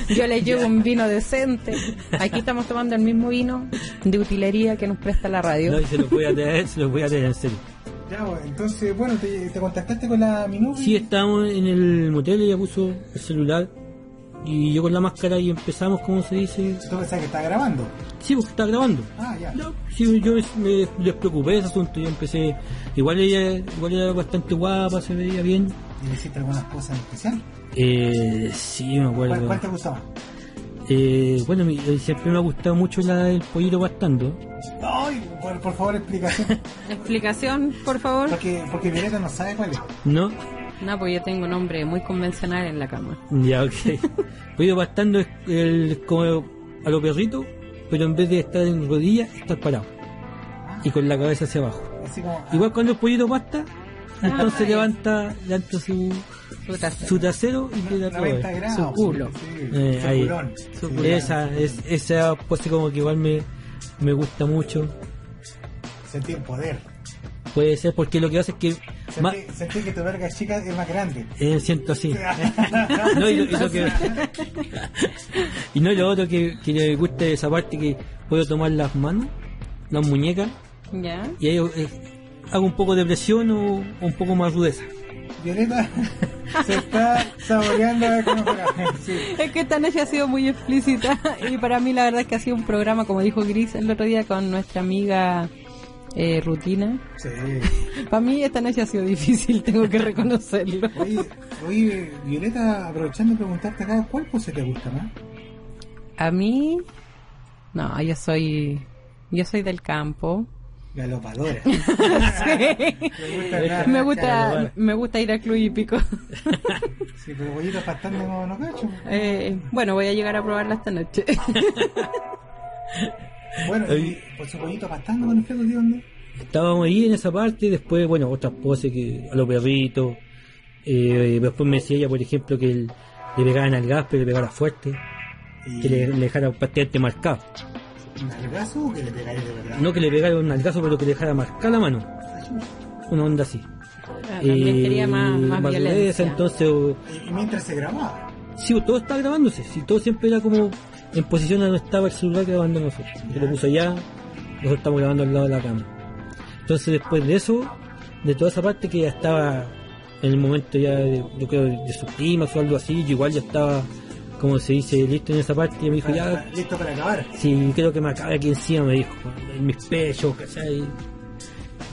Yo les llevo un vino decente. Aquí estamos tomando el mismo vino de utilería que nos presta la radio. No, y se los voy a traer, se los voy a traer en serio. Ya, bueno, entonces, bueno, te, te contactaste con la Minubi. Sí, estábamos en el motel, ella puso el celular y yo con la máscara y empezamos, como se dice. Tú pensás que está grabando. Sí, porque está grabando. Ah, ya. No, sí, yo me despreocupé de ese asunto, yo empecé. Igual ella igual era bastante guapa, se veía bien. ¿Y le hiciste algunas cosas en especial? Eh, sí, me ¿Cuál, acuerdo. cuál te gustaba? Eh, bueno, mi- eh, siempre me ha gustado mucho la del pollito. Ay, por, por favor, explicación. Explicación, por favor. Porque, porque Violeta no sabe cuál es. ¿No? No, pues yo tengo un nombre muy convencional en la cama. Ya, ok. pollito pastando es el, como a los perritos, pero en vez de estar en rodillas, estar parado. Y con la cabeza hacia abajo. Así como. ah, Igual cuando el pollito pasta, entonces ya. levanta, levanta su, Su trasero. su trasero y queda todo. 90 grados. Su culo. Sí, Eh, su ahí. culón. Su culo. Esa, es, esa pose como que igual me, me gusta mucho. Sentir poder. Puede ser porque lo que hace es que ma- sentir que tu verga chica es más grande. eh, siento así. no, y, lo, y lo que, y no y lo otro que, que le gusta esa parte que puedo tomar las manos, las muñecas, ¿Ya? y ahí eh, hago un poco de presión o, o un poco más rudeza. Violeta se está saboreando a ver cómo. Sí. Es que esta noche ha sido muy explícita y para mí la verdad es que ha sido un programa, como dijo Gris el otro día con nuestra amiga eh, Rutina. Sí. Para mí esta noche ha sido difícil, tengo que reconocerlo. Oye, oye, Violeta, aprovechando de preguntarte acá, ¿cuál pose te gusta más? A mí, no, yo soy, yo soy del campo. Galopadora. Sí. Me gusta Me gusta, Claro. me gusta ir al club hípico. Sí, pero bollito pastando no, no cacho. Eh, bueno, voy a llegar a probarla esta noche. Bueno, y por su bollito pastando con el flaco, ¿de dónde? Estábamos ahí en esa parte, después, bueno, otras poses que a los perritos. Eh, después me decía ella, por ejemplo, que el- le pegaran al gas, pero le pegara fuerte, Y que le, le dejara prácticamente marcado. ¿Un algazo o que le pegáis de verdad? No que le pegara un algazo, pero que le dejara marcar la mano. Una onda así. También Eh, quería más, más violencia. entonces, Y, y mientras se grababa. sí, todo estaba grabándose, sí, todo siempre era como en posición donde estaba el celular grabando nosotros. Yo lo puso allá, nosotros estamos grabando al lado de la cama. Entonces después de eso, de toda esa parte que ya estaba en el momento ya, de, yo creo, de su prima o algo así, yo igual ya estaba, como se dice, listo en esa parte y me dijo, ya, Para- listo para acabar. Sí, creo que me acabe aquí encima, me dijo, en mis pechos, ¿cachai?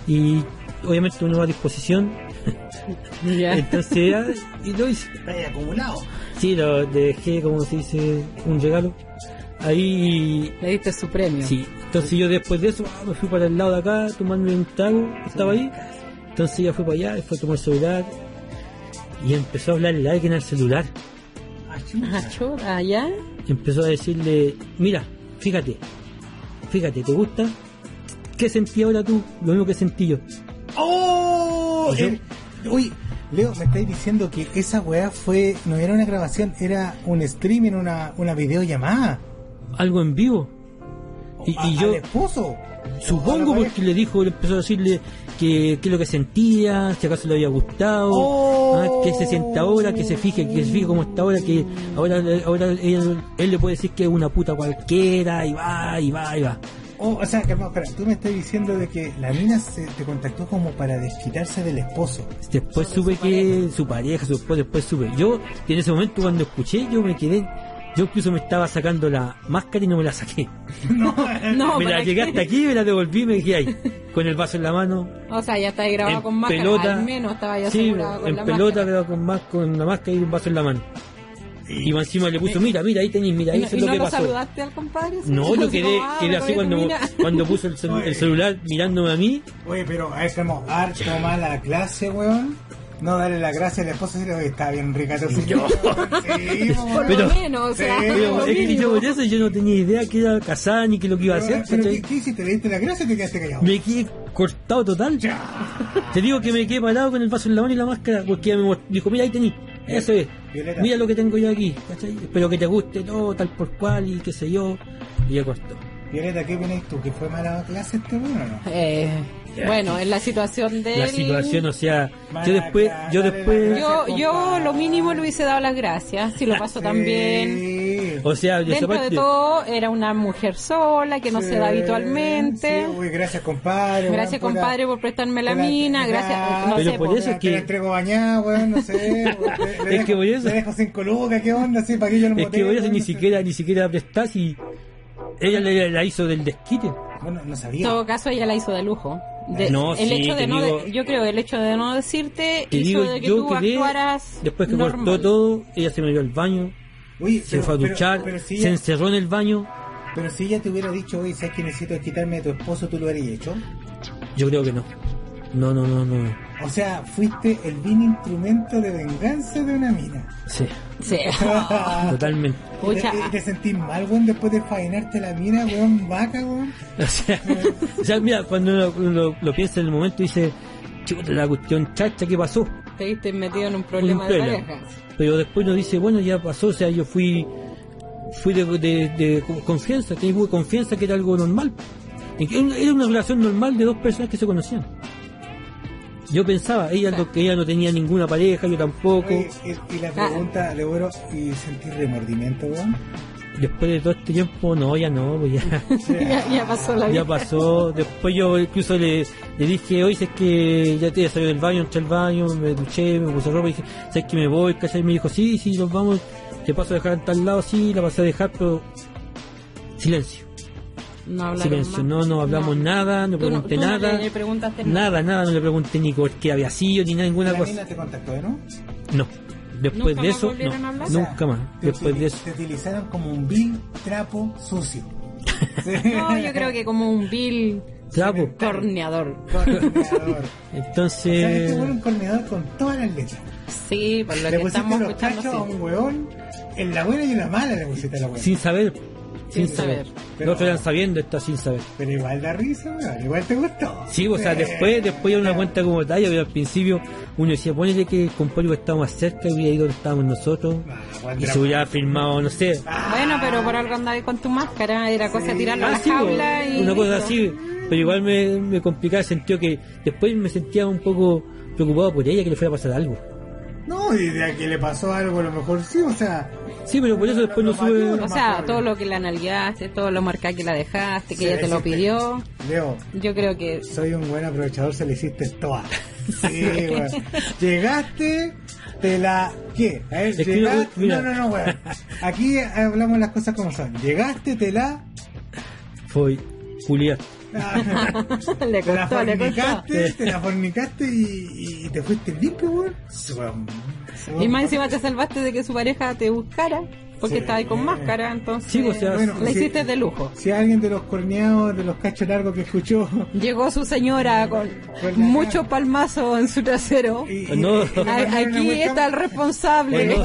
Y obviamente una nueva disposición, entonces ya, y lo hice. Está ahí acumulado. Sí, lo dejé, como se dice, un regalo. Ahí, Le diste su premio. sí. Entonces yo después de eso ah, me fui para el lado de acá, tomando un trago que estaba ahí. Entonces ella fue para allá, y fue a tomar el celular. Y empezó a hablarle a alguien al celular. Ah, chucha. Ah, ¿ya? Y empezó a decirle, mira, fíjate, fíjate, ¿te gusta? ¿Qué sentí ahora tú? Lo mismo que sentí yo. ¡Oh! Uy, Leo, me estáis diciendo que esa weá fue, no era una grabación, era un streaming, una, una videollamada. Algo en vivo. Y, A- y yo Al esposo. supongo porque le dijo, le empezó a decirle que qué es lo que sentía, si acaso le había gustado, Oh. ah, que se siente ahora, que se fije, que se fije cómo está ahora, que ahora, ahora él, él le puede decir que es una puta cualquiera, y va, y va, y va. Oh, o sea, calma, espera, tú me estás diciendo de que la mina se te contactó como para desquitarse del esposo. Después supe que su pareja, su esposo, después supe. Yo, en ese momento cuando escuché, yo me quedé, yo incluso me estaba sacando la máscara y no me la saqué. No, me la ¿para llegué qué? hasta aquí, me la devolví y me dejé ahí, con el vaso en la mano. O sea, ya está ahí grabado en con máscara. pelota. Al menos estaba ya Sí, con en la pelota, máscara. pero con, más, con la máscara y un vaso en la mano. Y más encima le puso, mira, mira, ahí tenéis, mira, ¿Y ahí no, eso es lo no que lo pasó. saludaste al compadre? No, yo quedé, como, ah, quedé así cuando, mira. cuando puso el, celu- el celular mirándome a mí. Oye, pero a como harto mala clase, weón. No, darle las gracias a la esposa decirle, está bien rica tu Sí, Por Pero- lo menos, o sea, Sí, Pero lo es que yo por eso yo no tenía idea que era casada ni que lo que iba a hacer. Pero. ¿qué, ¿Qué hiciste? ¿Le diste las gracias o te quedaste callado? Me quedé cortado total. Ya. Te digo que me quedé parado con el vaso en la mano y la máscara porque ella me dijo, mira ahí tení, eso es. Violeta. Mira lo que tengo yo aquí, ¿cachai? Espero que te guste todo, tal por cual y qué sé yo. Y ya cortó. Violeta, ¿qué opinas tú? ¿Que fue mala clase este bueno o no? Eh, bueno, en la situación de La él, situación, o sea, yo después, yo después, yo, yo lo mínimo le hubiese dado las gracias, si lo pasó tan bien. Sí. o sea, esa Dentro de todo, era una mujer sola, que no se da habitualmente. sí, uy, gracias, compadre. Gracias, compadre, por prestarme la mina. Gracias, no Pero sé, por po. eso es que- la entrego bañada, weón, no sé. Le- le Es que por eso- dejo cinco lucas, ¿qué onda? Sí, para que yo no es que voy a ni siquiera, ni siquiera prestás y ella le, la hizo del desquite. Bueno, no En todo caso, ella la hizo de lujo. De- No, el sí, hecho de te no digo- de- yo creo el hecho de no decirte Te hizo digo, de que yo tú quedé, actuaras después que normal. cortó todo, ella se me dio al baño, se pero- fue a duchar, Pero, si se encerró en el baño. pero si ella te hubiera dicho, oye, ¿sabes que necesito quitarme de tu esposo? ¿Tú lo habrías hecho? Yo creo que no. No, no, no, no. O sea, fuiste el vil instrumento de venganza de una mina. Sí, Sí. totalmente. ¿Y te, te sentís mal, weón, después de faenarte la mina, weón, vaca, weón? O sea, o sea, mira, cuando uno lo, lo- lo piensa en el momento, dice, chuta, la cuestión chacha, ¿qué pasó? Te viste metido en un problema Un de pareja. Pero después uno dice, bueno, ya pasó, o sea, yo fui fui de, de, de confianza, que hubo confianza que era algo normal. Que era una relación normal de dos personas que se conocían. Yo pensaba, ella, no, que ella no tenía ninguna pareja, yo tampoco. Oye, y, y la pregunta, de oro, ¿y sentís remordimiento, weón? Después de todo este tiempo, no, ya no, pues ya. ya, ya pasó la vida. ya pasó. Después yo incluso le, le dije, oye, es que ya te salió del baño, entré al baño, me duché, me puse ropa y dije, ¿sabes que me voy? ¿Cachai? Y me dijo, sí, sí, nos vamos, te paso a dejar en tal lado, sí, la pasé a dejar, pero silencio, No silencio, más. no, no hablamos nada, no Tú no- pregunté no nada, le preguntaste nada. nada, nada, no le pregunté ni por qué había sido, ni nada, ninguna ¿La cosa. mina te contactó, ¿no? No, después ¿Nunca de eso, no, nunca más, después de eso. Te utilizaron como un vil trapo sucio. Sí. No, yo creo que como un vil Trapo. corneador. Corneador. O sea, Entonces, este un corneador con todas las letras. Sí, por lo Le que estamos los escuchando. a un weón, en la buena y en la mala le pusiste a la buena. sin saber, sin saber. saber. Pero- Los otros eran sabiendo, está sin saber. Pero igual da risa, weón, igual te gustó. Sí, o sea, después, después ya una cuenta como talla, pero al principio uno decía, ponele que el compadre estaba más cerca y hubiera ido donde estábamos nosotros Ah, y se hubiera firmado, no sé. Bueno, pero por algo andabas con tu máscara, era cosa de tirarlo a Ah, la sí, jaula y. una cosa así, pero igual me, me complicaba el sentido que después me sentía un poco preocupado por ella que le fuera a pasar algo. No, y de a que le pasó algo, a lo mejor sí, o sea. Sí, pero por eso después no Lo sube. O sea, todo lo que la nalgueaste, todo lo marcado que la dejaste, que se ella te lo pidió. Leo, Yo creo que soy un buen aprovechador, se le hiciste toda. Sí, weón. Llegaste, te la. ¿Qué? A ver, llegaste. No, no, no, weón. Aquí hablamos las cosas como son. Llegaste, te la. Fue Julián. le Te la costó, le costó. fornicaste, te la fornicaste y, y te fuiste limpio. Weón. Y más encima te salvaste de que su pareja te buscara, porque Sí. estaba ahí con máscara, entonces Sí, o sea, Bueno, la hiciste de lujo. Si alguien de los corneados, de los cachos largos que escuchó. Llegó su señora con Con la mucho palmazo en su trasero. y- y- No. Aquí está el responsable.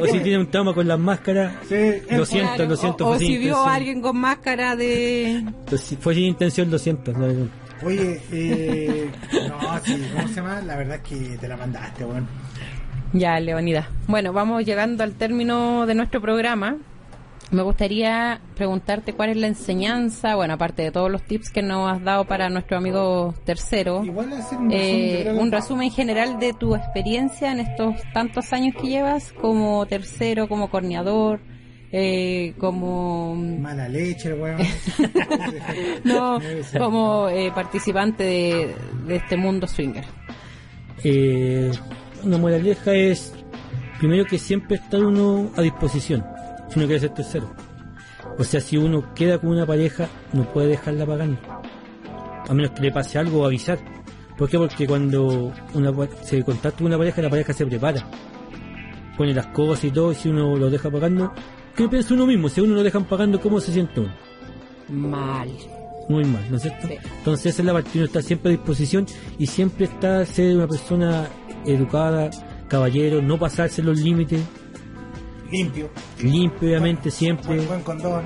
o si tiene un trauma con las máscaras, Sí, lo siento, Claro, lo siento. o, o si vio a alguien con máscara de... Entonces, fue sin intención, lo siento. no, no. Oye, eh, no, sí, ¿cómo se llama? La verdad es que te la mandaste, weón. Ya, Leonida. Bueno, vamos llegando al término de nuestro programa. Me gustaría preguntarte cuál es la enseñanza, bueno, aparte de todos los tips que nos has dado para nuestro amigo tercero, Igual hacer un resumen, eh, un resumen general de tu experiencia en estos tantos años que llevas como tercero, como corneador, eh, como Mala leche, el weón. no, como eh, participante de, de este mundo swinger. Eh, una moraleja es, primero que siempre está uno a disposición, si uno quiere ser tercero. O sea, si uno queda con una pareja, no puede dejarla pagando. A menos que le pase algo o avisar. ¿Por qué? Porque cuando una, se contacta con una pareja, la pareja se prepara. Pone las cosas y todo, y si uno lo deja pagando, ¿qué piensa uno mismo? Si uno lo dejan pagando, ¿cómo se siente uno? Mal. Muy mal, ¿no es cierto? Sí. Entonces esa es la parte, uno está siempre a disposición y siempre está ser una persona educada, caballero, no pasarse los límites, Limpio. limpio obviamente siempre, Buen, buen condón.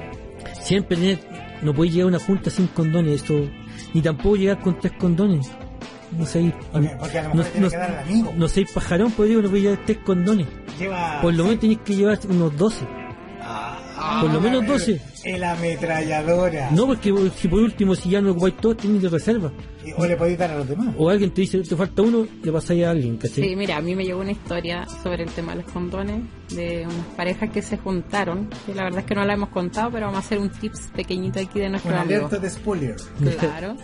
siempre tener, no podéis llegar a una junta sin condones, eso, ni tampoco llegar con tres condones. No sé, Porque, porque a lo mejor no, no- que dar al amigo. no seis pajarón, pues digo, no podéis llevar tres condones. Lleva. Por lo menos tenéis que llevar unos 12. Ah, por lo menos 12. El ametralladora. No, porque si por último, si ya no ocupáis todos, tenéis de reserva. Y- O le podéis dar a los demás. O alguien te dice, te falta uno, le pasáis a alguien, ¿cachai? Sí, mira, a mí me llegó una historia sobre el tema de los condones de unas parejas que se juntaron, que la verdad es que no la hemos contado, pero vamos a hacer un tips pequeñito aquí de nuestro Una amigo. alerta de spoiler. Claro.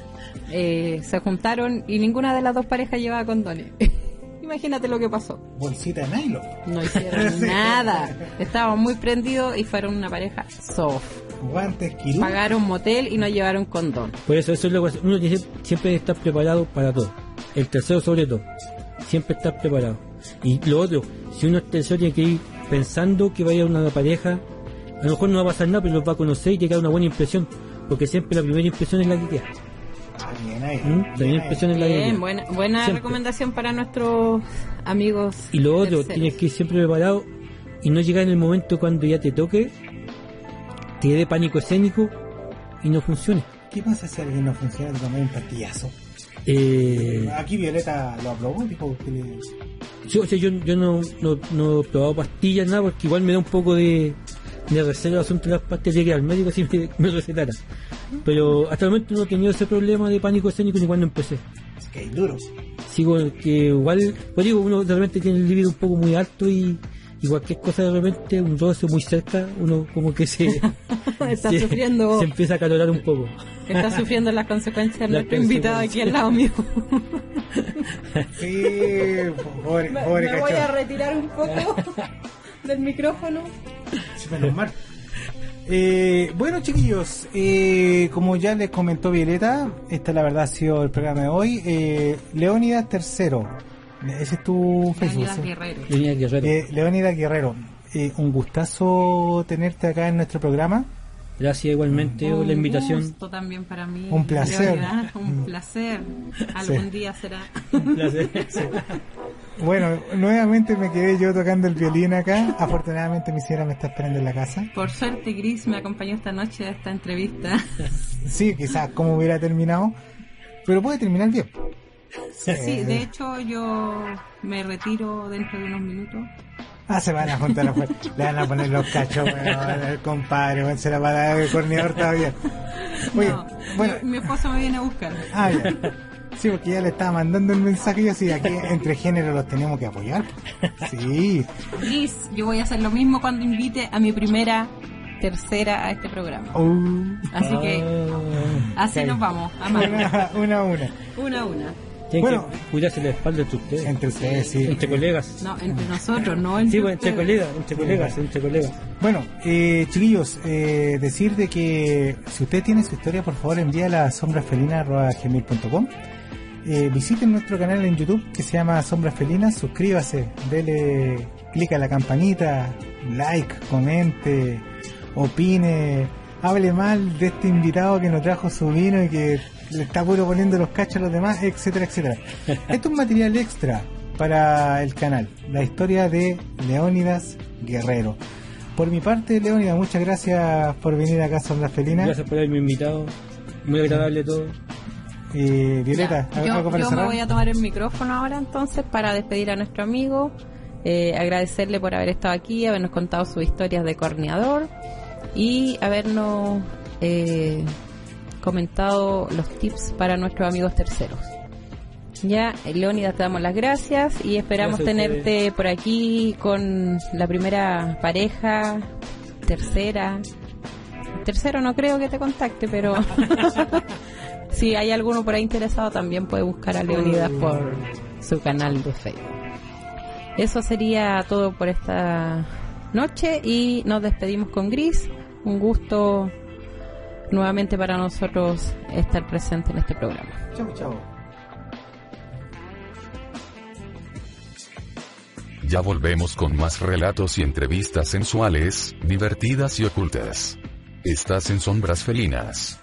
Eh, se juntaron y ninguna de las dos parejas llevaba condones. Imagínate lo que pasó. Bolsita de nylon. No hicieron nada. Estaban muy prendidos y fueron una pareja soft. Guantes, quirú. Pagaron motel y no llevaron condón. Por eso, eso es lo que uno tiene que siempre estar preparado para todo. El tercero sobre todo. Siempre estar preparado. Y lo otro, si uno es tercero tiene que ir pensando que vaya a una pareja, a lo mejor no va a pasar nada, pero los va a conocer y te queda una buena impresión. Porque siempre la primera impresión es la que queda. Ah, bien ahí. ¿Mm? Bien impresión es la que Bien, queda. buena, buena recomendación para nuestros amigos. Y lo otro, terceros. tienes que ir siempre preparado y no llegar en el momento cuando ya te toque, te dé pánico escénico y no funcione. ¿Qué pasa si alguien no funciona? Te tomas un pastillazo. Eh, Aquí Violeta lo aprobó, dijo que le... yo, o sea, yo, yo no, no, no he probado pastillas, nada, porque igual me da un poco de, de reserva el asunto de las pastillas, llegué al médico si me, me recetara. Pero hasta el momento no he tenido ese problema de pánico escénico ni cuando empecé. Es que es duro. Sigo que igual, pues digo, uno de repente tiene el libido un poco muy alto y, y cualquier cosa de repente, un roce muy cerca, uno como que se, Está se- sufriendo. se empieza a calorar un poco. Está sufriendo las consecuencias Las nuestro invitado aquí al lado mío. Sí, pobre, pobre Me voy a retirar un poco del micrófono. Sí, menos mal. Eh, bueno chiquillos, eh, como ya les comentó Violeta, esta la verdad ha sido el programa de hoy. Eh, Leónidas tercero, ese es tu Facebook. Leonidas ¿sí? Guerrero. Guerrero. Eh, Guerrero, eh, un gustazo tenerte acá en nuestro programa. Gracias igualmente por la Un invitación. gusto también para mí. Un placer. Leonidas, un placer. Algún día será. Un placer. Bueno, nuevamente me quedé yo tocando el violín acá. Afortunadamente mi señora me está esperando en la casa. Por suerte, Gris me acompañó esta noche a esta entrevista. Sí, quizás como hubiera terminado, pero puede terminar bien. Sí, de hecho, yo me retiro dentro de unos minutos. Ah, se van a juntar afuera. Le van a poner los cachos, weón, el compadre, se la va a dar el corneador todavía. Oye, No, bueno, mi, mi esposo me viene a buscar. ah, ya. Sí, porque ya le estaba mandando el mensaje y yo sí, aquí entre géneros los tenemos que apoyar. Sí, Gris, yo voy a hacer lo mismo cuando invite a mi primera tercera a este programa. Uh, Así que así nos vamos, una, una a una. Una a una. Tienen Bueno. que cuidarse la espalda entre ustedes. Entre ustedes, sí. Entre colegas. No, entre nosotros, no entre Sí, pues, entre colegas, entre colegas, entre colegas. Bueno, eh, chiquillos, eh, decir de que si usted tiene su historia, por favor envíala a sombrasfelinas.gmail.com eh, Visiten nuestro canal en YouTube que se llama Sombras Felinas, suscríbase, dele clic a la campanita, like, comente, opine, hable mal de este invitado que nos trajo su vino y que le está puro poniendo los cachos a los demás, etcétera, etcétera. Esto es un material extra para el canal, la historia de Leónidas Guerrero. Por mi parte, Leónidas, muchas gracias por venir acá a Sombras Felinas. Gracias por haberme invitado. Muy agradable todo. Eh, Violeta, Ya, ¿algo yo, algo para yo me voy a tomar el micrófono ahora entonces para despedir a nuestro amigo, eh, agradecerle por haber estado aquí, habernos contado sus historias de corneador y habernos eh, comentado los tips para nuestros amigos terceros. Ya, Leónidas, te damos las gracias y esperamos Gracias tenerte por aquí con la primera pareja, tercera. Tercero no creo que te contacte, pero si hay alguno por ahí interesado también puede buscar a Leonidas por su canal de Facebook. Eso sería todo por esta noche y nos despedimos con Gris. Un gusto nuevamente para nosotros estar presente en este programa. Chau, chau. Ya volvemos con más relatos y entrevistas sensuales, divertidas y ocultas. Estás en Sombras Felinas.